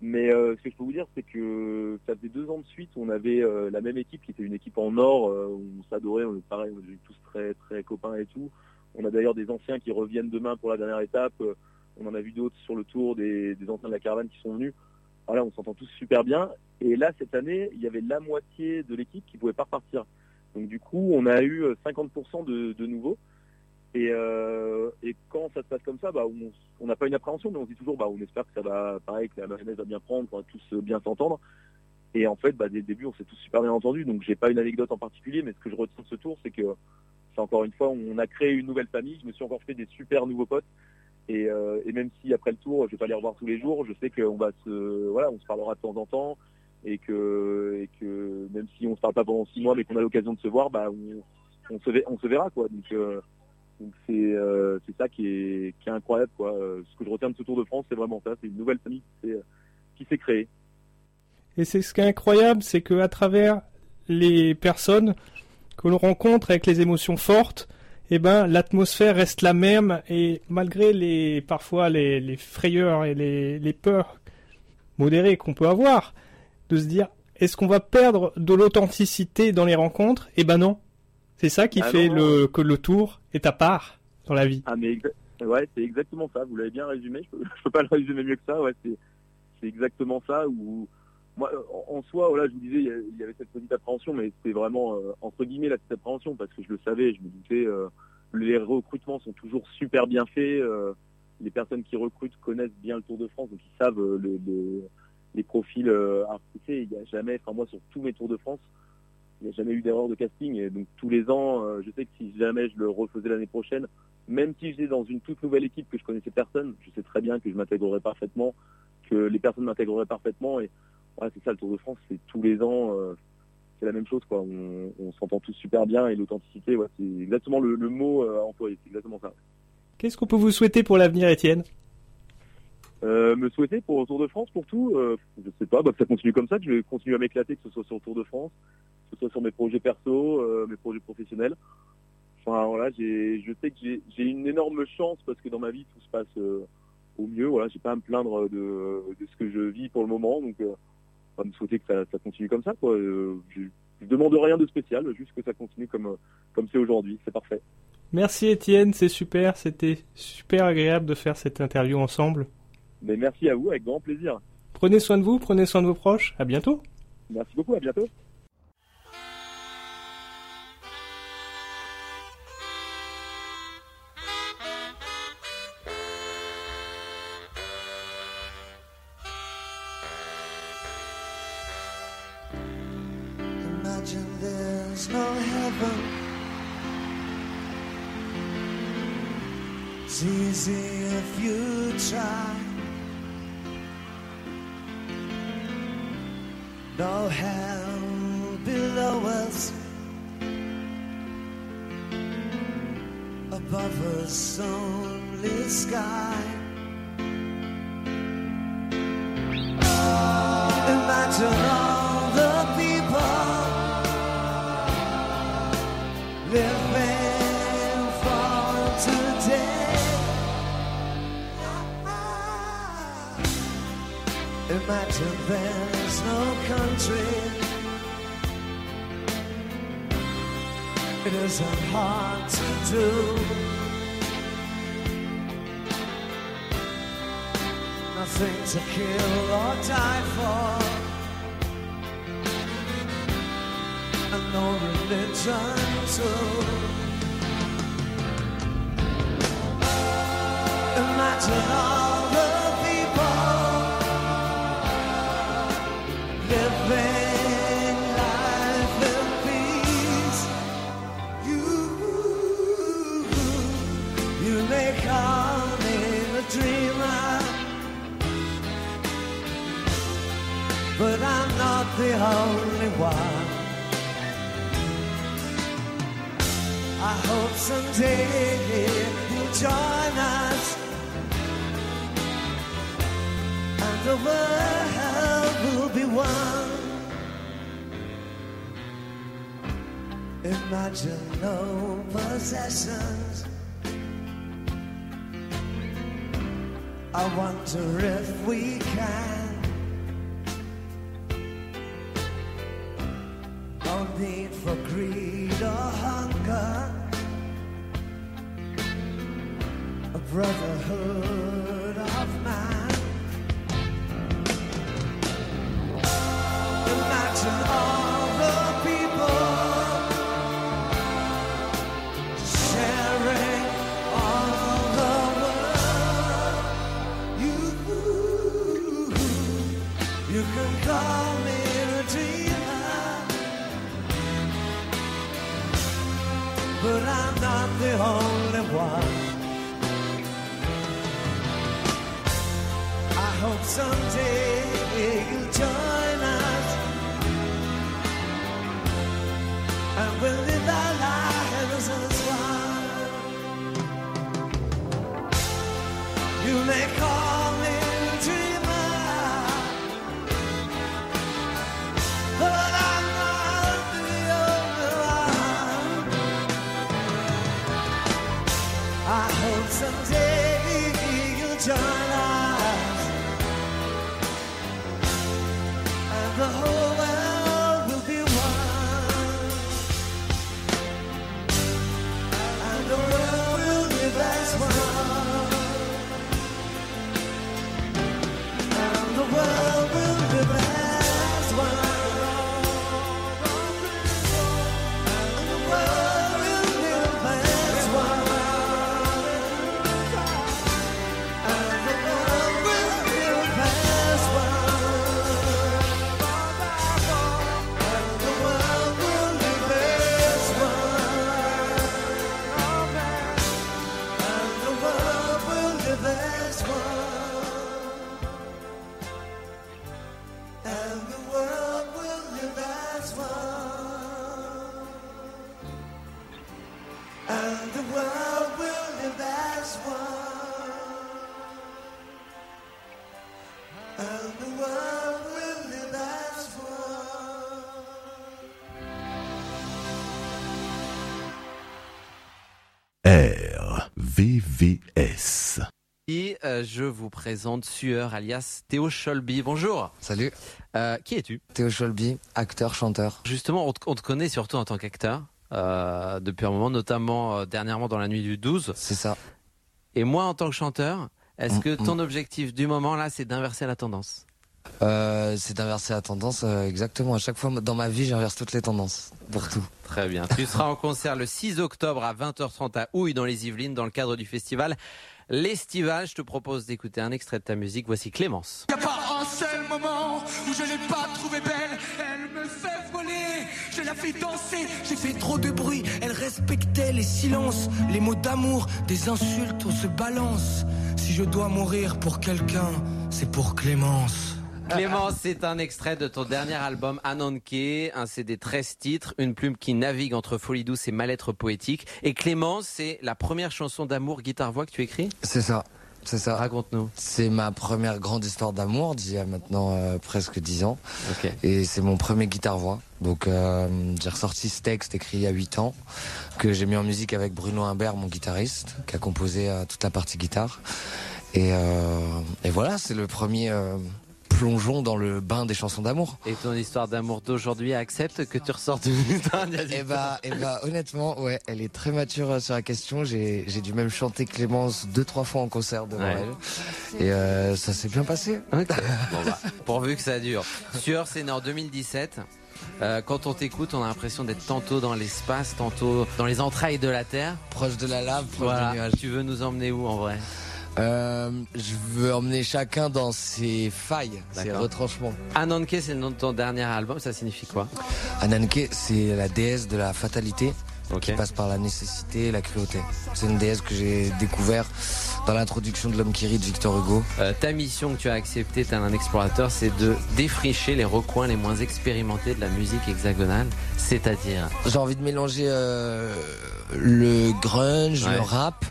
mais euh, ce que je peux vous dire, c'est que ça faisait deux ans de suite, on avait euh, la même équipe qui était une équipe en or, euh, on s'adorait, on est pareil, on est tous très très copains et tout. On a d'ailleurs des anciens qui reviennent demain pour la dernière étape. euh, On en a vu d'autres sur le tour, des, anciens de la caravane qui sont venus. Voilà, on s'entend tous super bien. Et là, cette année, il y avait la moitié de l'équipe qui pouvait pas repartir. Donc du coup, on a eu euh, 50% de, de nouveaux. Et, euh, et quand ça se passe comme ça, bah, on n'a pas une appréhension, mais on se dit toujours, bah, on espère que ça va, pareil, que la mayonnaise va bien prendre, qu'on va tous euh, bien s'entendre. Et en fait, bah, dès le début, on s'est tous super bien entendus. Donc, j'ai pas une anecdote en particulier, mais ce que je retiens de ce tour, c'est que c'est encore une fois, on a créé une nouvelle famille. Je me suis encore fait des super nouveaux potes. Et, euh, même si après le tour, je vais pas les revoir tous les jours, je sais qu'on va se, voilà, on se parlera de temps en temps, et que, même si on se parle pas pendant six mois, mais qu'on a l'occasion de se voir, bah, on, se, on se verra, quoi. Donc, euh, euh, c'est ça qui est, qui est incroyable, quoi. Ce que je retiens de ce Tour de France, c'est vraiment ça. C'est une nouvelle famille qui s'est, qui s'est créée. Et c'est ce qui est incroyable, c'est que à travers les personnes que l'on rencontre avec les émotions fortes, eh ben l'atmosphère reste la même et malgré les parfois les, les frayeurs et les, les peurs modérées qu'on peut avoir, de se dire est-ce qu'on va perdre de l'authenticité dans les rencontres? Eh ben non, c'est ça qui Ah fait non, le que le tour est à part dans la vie. Ah mais ouais, c'est exactement ça. Vous l'avez bien résumé. Je peux, je peux pas le résumer mieux que ça. Ouais, c'est c'est exactement ça. Où moi, en, en soi, voilà, je vous disais, il y avait cette petite appréhension, mais c'était vraiment euh, entre guillemets la petite appréhension parce que je le savais, je me doutais. euh, les recrutements sont toujours super bien faits. euh, les personnes qui recrutent connaissent bien le Tour de France, donc ils savent euh, le- le- les profils euh, à recruter. Il n'y a jamais, enfin moi sur tous mes Tours de France, il n'y a jamais eu d'erreur de casting. Et donc tous les ans, euh, je sais que si jamais je le refaisais l'année prochaine, même si j'étais dans une toute nouvelle équipe que je connaissais personne, je sais très bien que je m'intégrerais parfaitement, que les personnes m'intégreraient parfaitement. Et ouais, c'est ça le Tour de France, c'est tous les ans, euh, c'est la même chose quoi. On, on s'entend tous super bien et l'authenticité, ouais, c'est exactement le, le mot euh, à employer, c'est exactement ça. Qu'est-ce qu'on peut vous souhaiter pour l'avenir, Étienne? Euh, me souhaiter pour le Tour de France, pour tout, euh, je sais pas, bah, que ça continue comme ça, que je vais continuer à m'éclater, que ce soit sur le Tour de France, que ce soit sur mes projets perso, euh, mes projets professionnels. Enfin voilà, je sais que j'ai, une énorme chance parce que dans ma vie tout se passe au mieux. Voilà, j'ai pas à me plaindre de, de ce que je vis pour le moment, donc va me souhaiter que ça, ça continue comme ça. Quoi. Euh, je, je demande rien de spécial, juste que ça continue comme euh, comme c'est aujourd'hui, c'est parfait. Merci Étienne, c'est super, c'était super agréable de faire cette interview ensemble. Mais merci à vous, avec grand plaisir. Prenez soin de vous, prenez soin de vos proches, à bientôt. Merci beaucoup, à bientôt. Imagine there's no country. It isn't hard to do. Nothing to kill or die for. and no religion too. Imagine all the only one. I hope someday you'll join us and the world will be one. Imagine no possessions. I wonder if we can. her. Hope someday je vous présente Sueur alias Théo Scholby. Bonjour. Salut. Euh, qui es-tu? Théo Scholby, acteur, chanteur. Justement, on te, on te connaît surtout en tant qu'acteur euh, depuis un moment, notamment euh, dernièrement dans la nuit du 12. C'est ça. Et moi, en tant que chanteur, est-ce Mm, que mm. ton objectif du moment là, c'est d'inverser la tendance? Euh, c'est d'inverser la tendance, euh, exactement. À chaque fois dans ma vie, j'inverse toutes les tendances. Pour tout. Très bien. tu seras en concert le 6 octobre à 20h30 à Houille dans les Yvelines dans le cadre du festival L'Estival. Je te propose d'écouter un extrait de ta musique. Voici Clémence. Y a pas un seul moment où je l'ai pas trouvée belle. Elle me fait voler, je la fais danser. J'ai fait trop de bruit, elle respectait les silences, les mots d'amour, des insultes, on se balance. Si je dois mourir pour quelqu'un, c'est pour Clémence. Clémence, c'est un extrait de ton dernier album Ananke, un CD 13 titres, une plume qui navigue entre folie douce et mal-être poétique. Et Clémence, c'est la première chanson d'amour guitare-voix que tu écris? C'est ça. C'est ça. Raconte-nous. C'est ma première grande histoire d'amour d'il y a maintenant euh, presque 10 ans. Et c'est mon premier guitare-voix. Donc euh, j'ai ressorti ce texte écrit il y a 8 ans que j'ai mis en musique avec Bruno Imbert, mon guitariste, qui a composé euh, toute la partie guitare. Et, et voilà, c'est le premier euh, plongeon dans le bain des chansons d'amour. Et ton histoire d'amour d'aujourd'hui accepte que tu ressortes Eh bah, eh bah, honnêtement, ouais, elle est très mature euh, sur la question. J'ai, j'ai dû même chanter Clémence deux, trois fois en concert devant Ouais. elle. Et euh, ça s'est bien passé. Bon bah, pourvu que ça dure. Né en 2017. Euh, quand on t'écoute, on a l'impression d'être tantôt dans l'espace, tantôt dans les entrailles de la Terre. Proche de la lave, proche Voilà. du nuage. Tu veux nous emmener où en vrai? Euh, je veux emmener chacun dans ses failles, ses retranchements. Ananke, c'est le nom de ton dernier album, ça signifie quoi? Ananke, c'est la déesse de la fatalité qui passe par la nécessité et la cruauté. C'est une déesse que j'ai découvert dans l'introduction de l'homme qui rit de Victor Hugo. Euh, ta mission que tu as acceptée, t'es un explorateur, c'est de défricher les recoins les moins expérimentés de la musique hexagonale, c'est-à-dire J'ai envie de mélanger euh, le grunge, Ouais. le rap,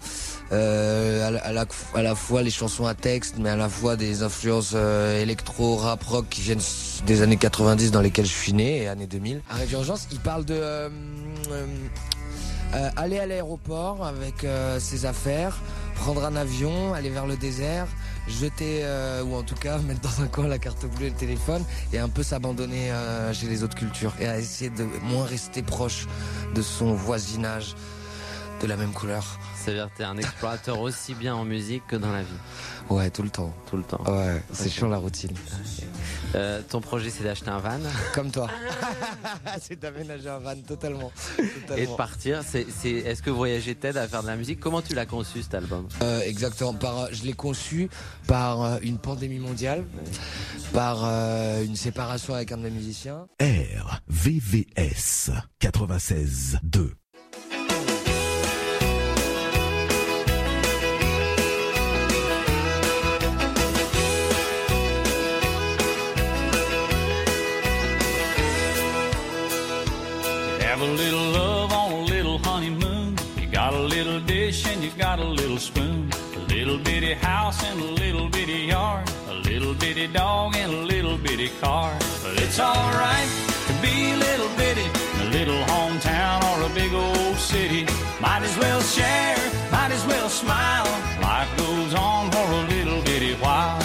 euh, à, la, à la- fois les chansons à texte, mais à la fois des influences euh, électro, rap, rock qui viennent des années 90 dans lesquelles je suis né et années 2000. Arrêt d'urgence, il parle de euh, euh, euh, aller à l'aéroport avec euh, ses affaires, prendre un avion, aller vers le désert, jeter ou en tout cas mettre dans un coin la carte bleue et le téléphone et un peu s'abandonner chez les autres cultures et à essayer de moins rester proche de son voisinage de la même couleur. C'est-à-dire que t'es un explorateur aussi bien en musique que dans la vie. Ouais, tout le temps. Tout le temps. Ouais, c'est Ok. chiant la routine. Euh, ton projet, c'est d'acheter un van Comme toi. c'est d'aménager un van totalement. et de partir. C'est, c'est- est-ce que voyager t'aide à faire de la musique? Comment tu l'as conçu cet album? Euh, exactement. Par, euh, je l'ai conçu par euh, une pandémie mondiale, par euh, une séparation avec un de mes musiciens. RVVS 96 2. A little love on a little honeymoon. You got a little dish and you got a little spoon. A little bitty house and a little bitty yard. A little bitty dog and a little bitty car. But it's alright to be a little bitty a little hometown or a big old city. Might as well share, might as well smile. Life goes on for a little bitty while.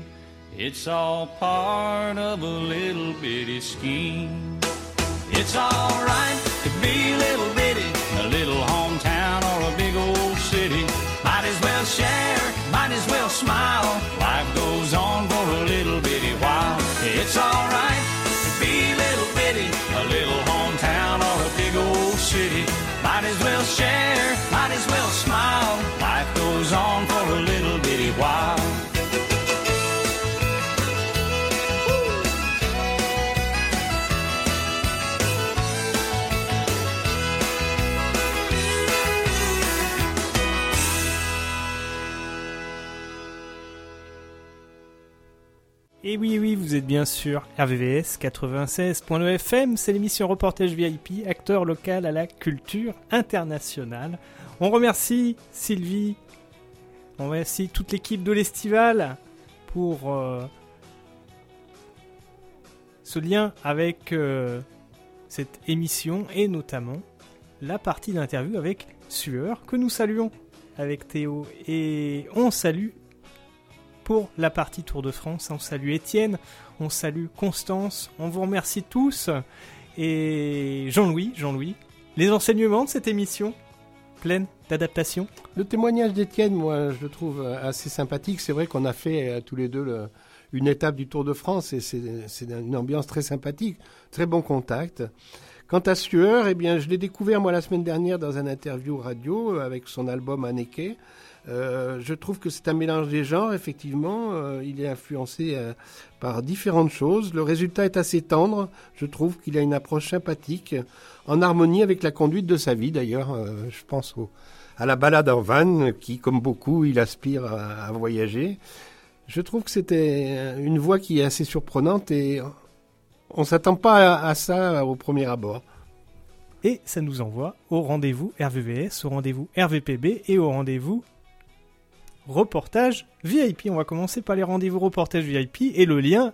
It's all part of a little bitty scheme. It's alright to be little bitty, a little hometown or a big old city. Might as well share, might as well smile. Et oui, oui, vous êtes bien sûr RVVS 96.9 FM, c'est l'émission Reportage VIP, acteur local à la culture internationale. On remercie Sylvie, on remercie toute l'équipe de l'Estival pour euh, ce lien avec euh, cette émission et notamment la partie d'interview avec Sueur que nous saluons avec Théo. Et on salue pour la partie Tour de France. On salue Étienne, on salue Constance, on vous remercie tous. Et Jean-Louis, Jean-Louis, les enseignements de cette émission pleine d'adaptation. Le témoignage d'Étienne, moi, je le trouve euh, assez sympathique. C'est vrai qu'on a fait euh, tous les deux une étape du Tour de France et c'est une ambiance très sympathique, très bon contact. Quant à Sueur, eh bien, je l'ai découvert moi la semaine dernière dans un interview radio avec son album Anneke. Euh, je trouve que c'est un mélange des genres, effectivement. Euh, il est influencé euh, par différentes choses. Le résultat est assez tendre. Je trouve qu'il a une approche sympathique, en harmonie avec la conduite de sa vie, d'ailleurs. Je pense à la balade en van, qui, comme beaucoup, il aspire à, voyager. Je trouve que c'était une voix qui est assez surprenante et on s'attend pas à, à ça au premier abord. Et ça nous envoie au rendez-vous RVVS, au rendez-vous RVPB et au rendez-vous reportage VIP. On va commencer par les rendez-vous reportage VIP et le lien.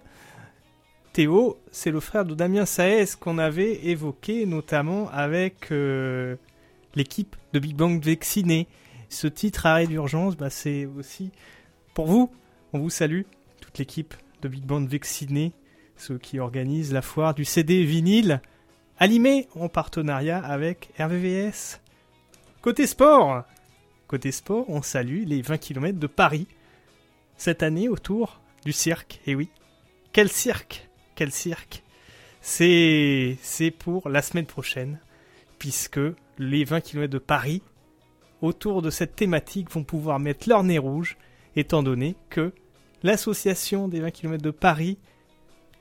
Théo, c'est le frère de Damien Saez qu'on avait évoqué notamment avec euh, l'équipe de Big Bang Vacciné. Ce titre arrêt d'urgence, bah, c'est aussi pour vous. On vous salue, toute l'équipe de Big Band Vacciné, ceux qui organisent la foire du CD vinyle, animé en partenariat avec RVVS. Côté sport, côté sport, on salue les 20 km de Paris cette année autour du cirque. Et oui, quel cirque, quel cirque. C'est c'est pour la semaine prochaine puisque les 20 km de Paris autour de cette thématique vont pouvoir mettre leur nez rouge étant donné que l'association des 20 km de Paris,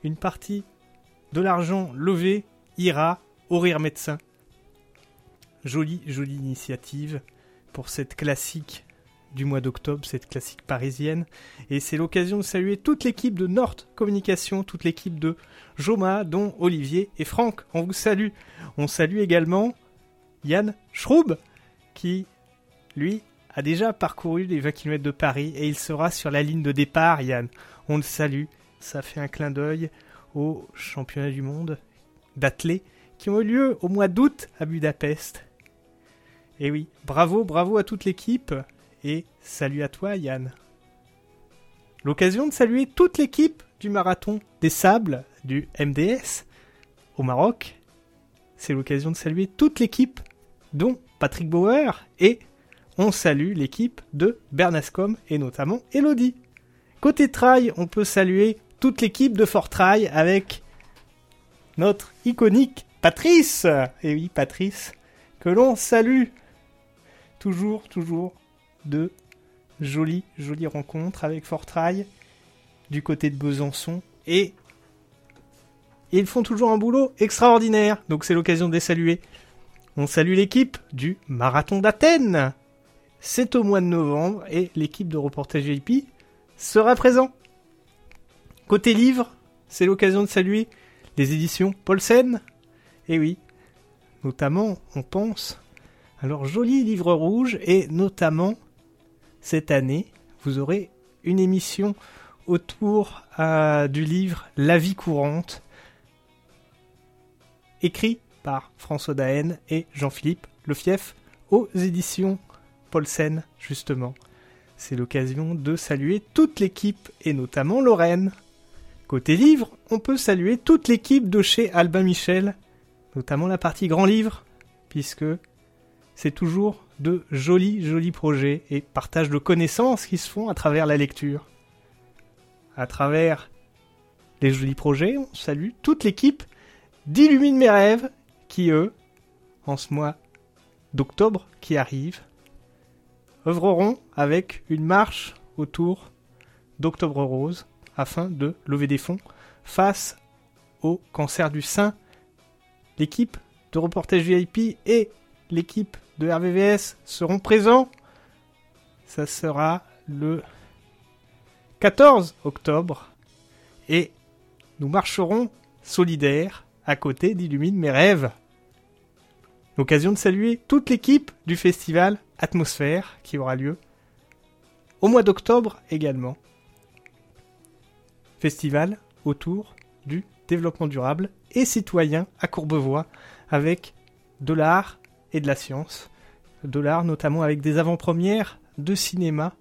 une partie de l'argent levé ira au rire médecin. Jolie, jolie initiative pour cette classique du mois d'octobre, cette classique parisienne. Et c'est l'occasion de saluer toute l'équipe de Nord Communication, toute l'équipe de Joma, dont Olivier et Franck. On vous salue. On salue également Yann Schroub, qui, lui, a déjà parcouru les 20 km de Paris et il sera sur la ligne de départ, Yann. On le salue. Ça fait un clin d'œil aux championnats du monde d'athlètes qui ont eu lieu au mois d'août à Budapest. Et oui, bravo, bravo à toute l'équipe et salut à toi Yann. L'occasion de saluer toute l'équipe du marathon des sables du MDS au Maroc. C'est l'occasion de saluer toute l'équipe dont Patrick Bauer et on salue l'équipe de Bernascom et notamment Elodie. Côté trail, on peut saluer toute l'équipe de Fort Trail avec notre iconique Patrice. Et oui, Patrice, que l'on salue. Toujours, toujours de jolies, jolies rencontres avec Fort Trail du côté de Besançon. Et ils font toujours un boulot extraordinaire. Donc c'est l'occasion de les saluer. On salue l'équipe du Marathon d'Athènes. C'est au mois de novembre et l'équipe de reportage VIP sera présent. Côté livre, c'est l'occasion de saluer les éditions Paulsen. Et oui, notamment, on pense leur joli livre rouge et notamment cette année, vous aurez une émission autour euh, du livre La vie courante, écrit par François Daen et Jean-Philippe Lefief aux éditions Paulsen, justement. C'est l'occasion de saluer toute l'équipe et notamment Lorraine. Côté livre, on peut saluer toute l'équipe de chez Albin Michel, notamment la partie grand livre, puisque c'est toujours de jolis, jolis projets et partage de connaissances qui se font à travers la lecture. À travers les jolis projets, on salue toute l'équipe d'Illumine mes rêves, qui eux, en ce mois d'octobre qui arrive, œuvreront avec une marche autour d'Octobre Rose afin de lever des fonds face au cancer du sein. L'équipe de reportage VIP et l'équipe de RVVS seront présents. Ça sera le 14 octobre et nous marcherons solidaires à côté d'Illumine mes rêves. L'occasion de saluer toute l'équipe du festival Atmosphère qui aura lieu au mois d'octobre également. Festival autour du développement durable et citoyen à Courbevoie avec de l'art et de la science. De l'art notamment avec des avant-premières de cinéma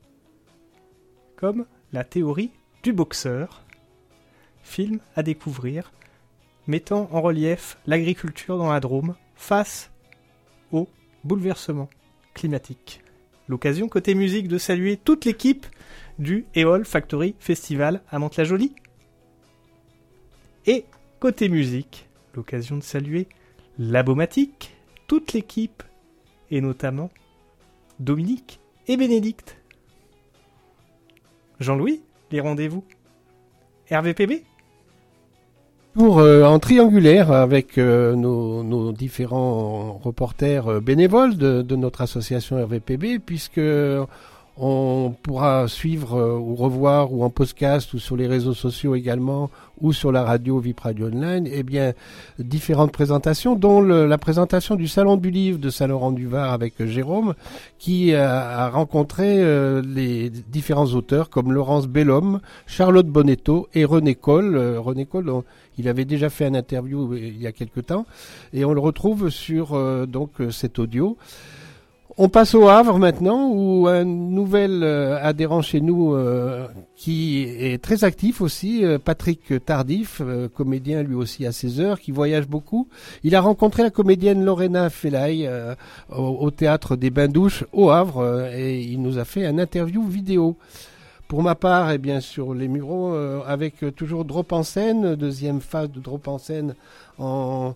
comme La théorie du boxeur, film à découvrir mettant en relief l'agriculture dans la Drôme face au bouleversement climatique. L'occasion côté musique de saluer toute l'équipe du Eol Factory Festival à Mantes-la-Jolie. Et côté musique, l'occasion de saluer Labomatique, toute l'équipe, et notamment Dominique et Bénédicte. Jean-Louis, les rendez-vous RVPB pour euh, en triangulaire avec euh, nos, différents reporters euh, bénévoles de, de, notre association RVPB, puisque on pourra suivre euh, ou revoir ou en podcast ou sur les réseaux sociaux également ou sur la radio VIP Radio Online, eh bien différentes présentations, dont la présentation du Salon du Livre de Saint-Laurent-du-Var avec Jérôme, qui a, a rencontré euh, les différents auteurs comme Laurence Bellhomme, Charlotte Bonetto et René Coll. Euh, René Coll, il avait déjà fait une interview il y a quelque temps, et on le retrouve sur donc cet audio. On passe au Havre maintenant, où un nouvel euh, adhérent chez nous euh, qui est très actif aussi, euh, Patrick Tardif, euh, comédien lui aussi à 16 heures, qui voyage beaucoup. Il a rencontré la comédienne Lorena Felay au, au, théâtre des Bains-Douches au Havre et il nous a fait un interview vidéo. Pour ma part, et eh bien sur les Mureaux, avec toujours Drop en scène, deuxième phase de Drop en scène en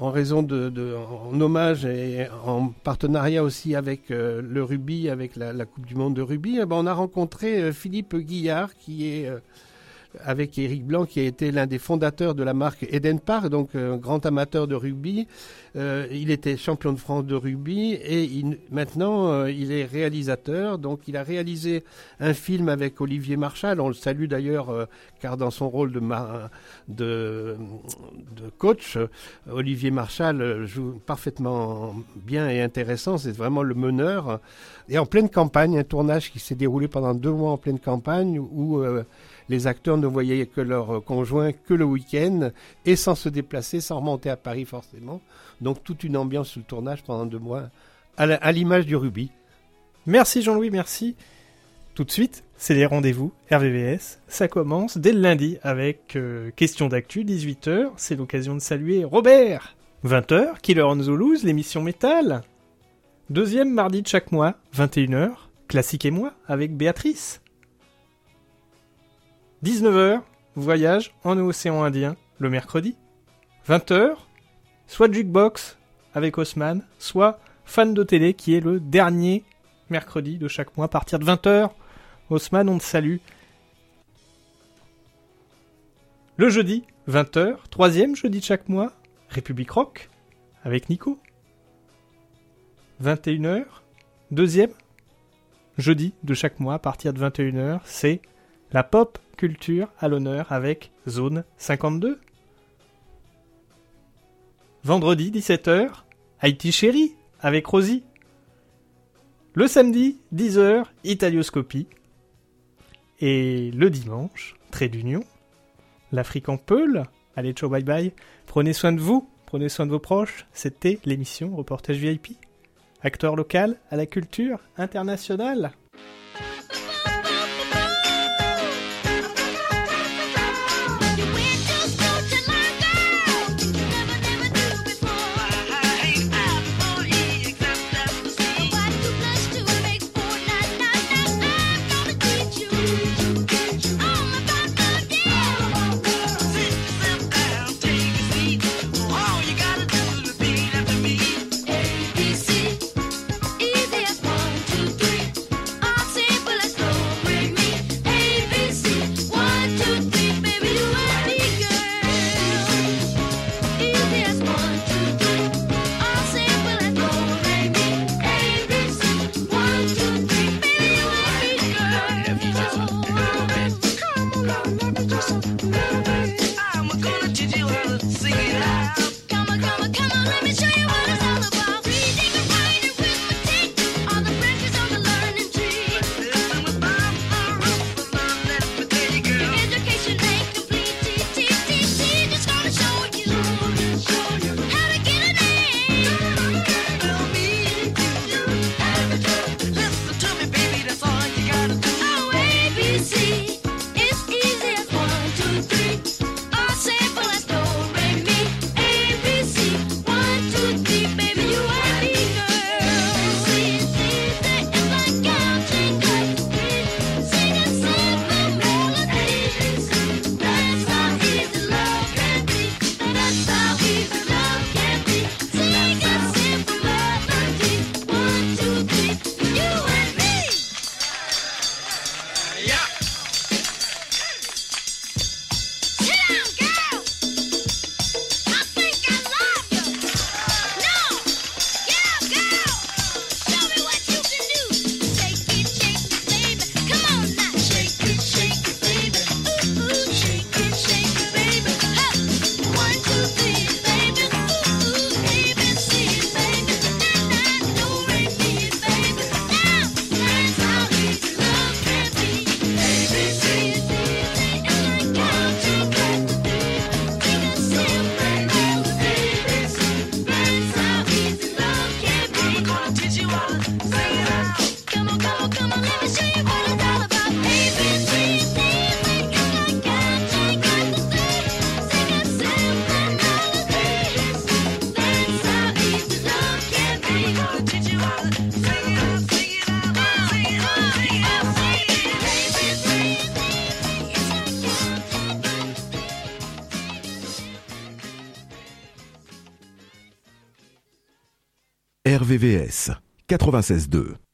en raison de, en hommage et en partenariat aussi avec euh, le rugby, avec la, la, Coupe du Monde de rugby, eh ben on a rencontré euh, Philippe Guillard qui est euh, avec Eric Blanc, qui a été l'un des fondateurs de la marque Eden Park, donc un grand amateur de rugby. Euh, il était champion de France de rugby et maintenant euh, il est réalisateur. Donc il a réalisé un film avec Olivier Marchal. On le salue d'ailleurs euh, car dans son rôle de, de, coach, Olivier Marchal joue parfaitement bien et intéressant. C'est vraiment le meneur. Et en pleine campagne, un tournage qui s'est déroulé pendant deux mois en pleine campagne où les acteurs ne voyaient que leur conjoint que le week-end et sans se déplacer, sans remonter à Paris forcément. Donc toute une ambiance sur le tournage pendant deux mois, à l'image du rugby. Merci Jean-Louis, merci. Tout de suite, c'est les rendez-vous RVVS. Ça commence dès le lundi avec euh, question d'actu, 18h. C'est l'occasion de saluer Robert. 20h, Killer on the l'émission métal. Deuxième mardi de chaque mois, 21h, Classique et moi, avec Béatrice. 19h, voyage en océan Indien, le mercredi. 20h, soit Jukebox avec Haussmann, soit Fan de télé qui est le dernier mercredi de chaque mois à partir de 20h. Haussmann, on te salue. Le jeudi, 20h, troisième jeudi de chaque mois, République Rock avec Nico. 21h, deuxième jeudi de chaque mois à partir de 21h, c'est la pop culture à l'honneur avec Zone 52. Vendredi 17h, Haïti Chéri avec Rosie. Le samedi 10h, Italioscopie. Et le dimanche, Trait d'Union, l'Afrique en Peul. Allez, ciao, bye bye. Prenez soin de vous, prenez soin de vos proches. C'était l'émission Reportage VIP. Acteur local à la culture internationale. RVVS 96.2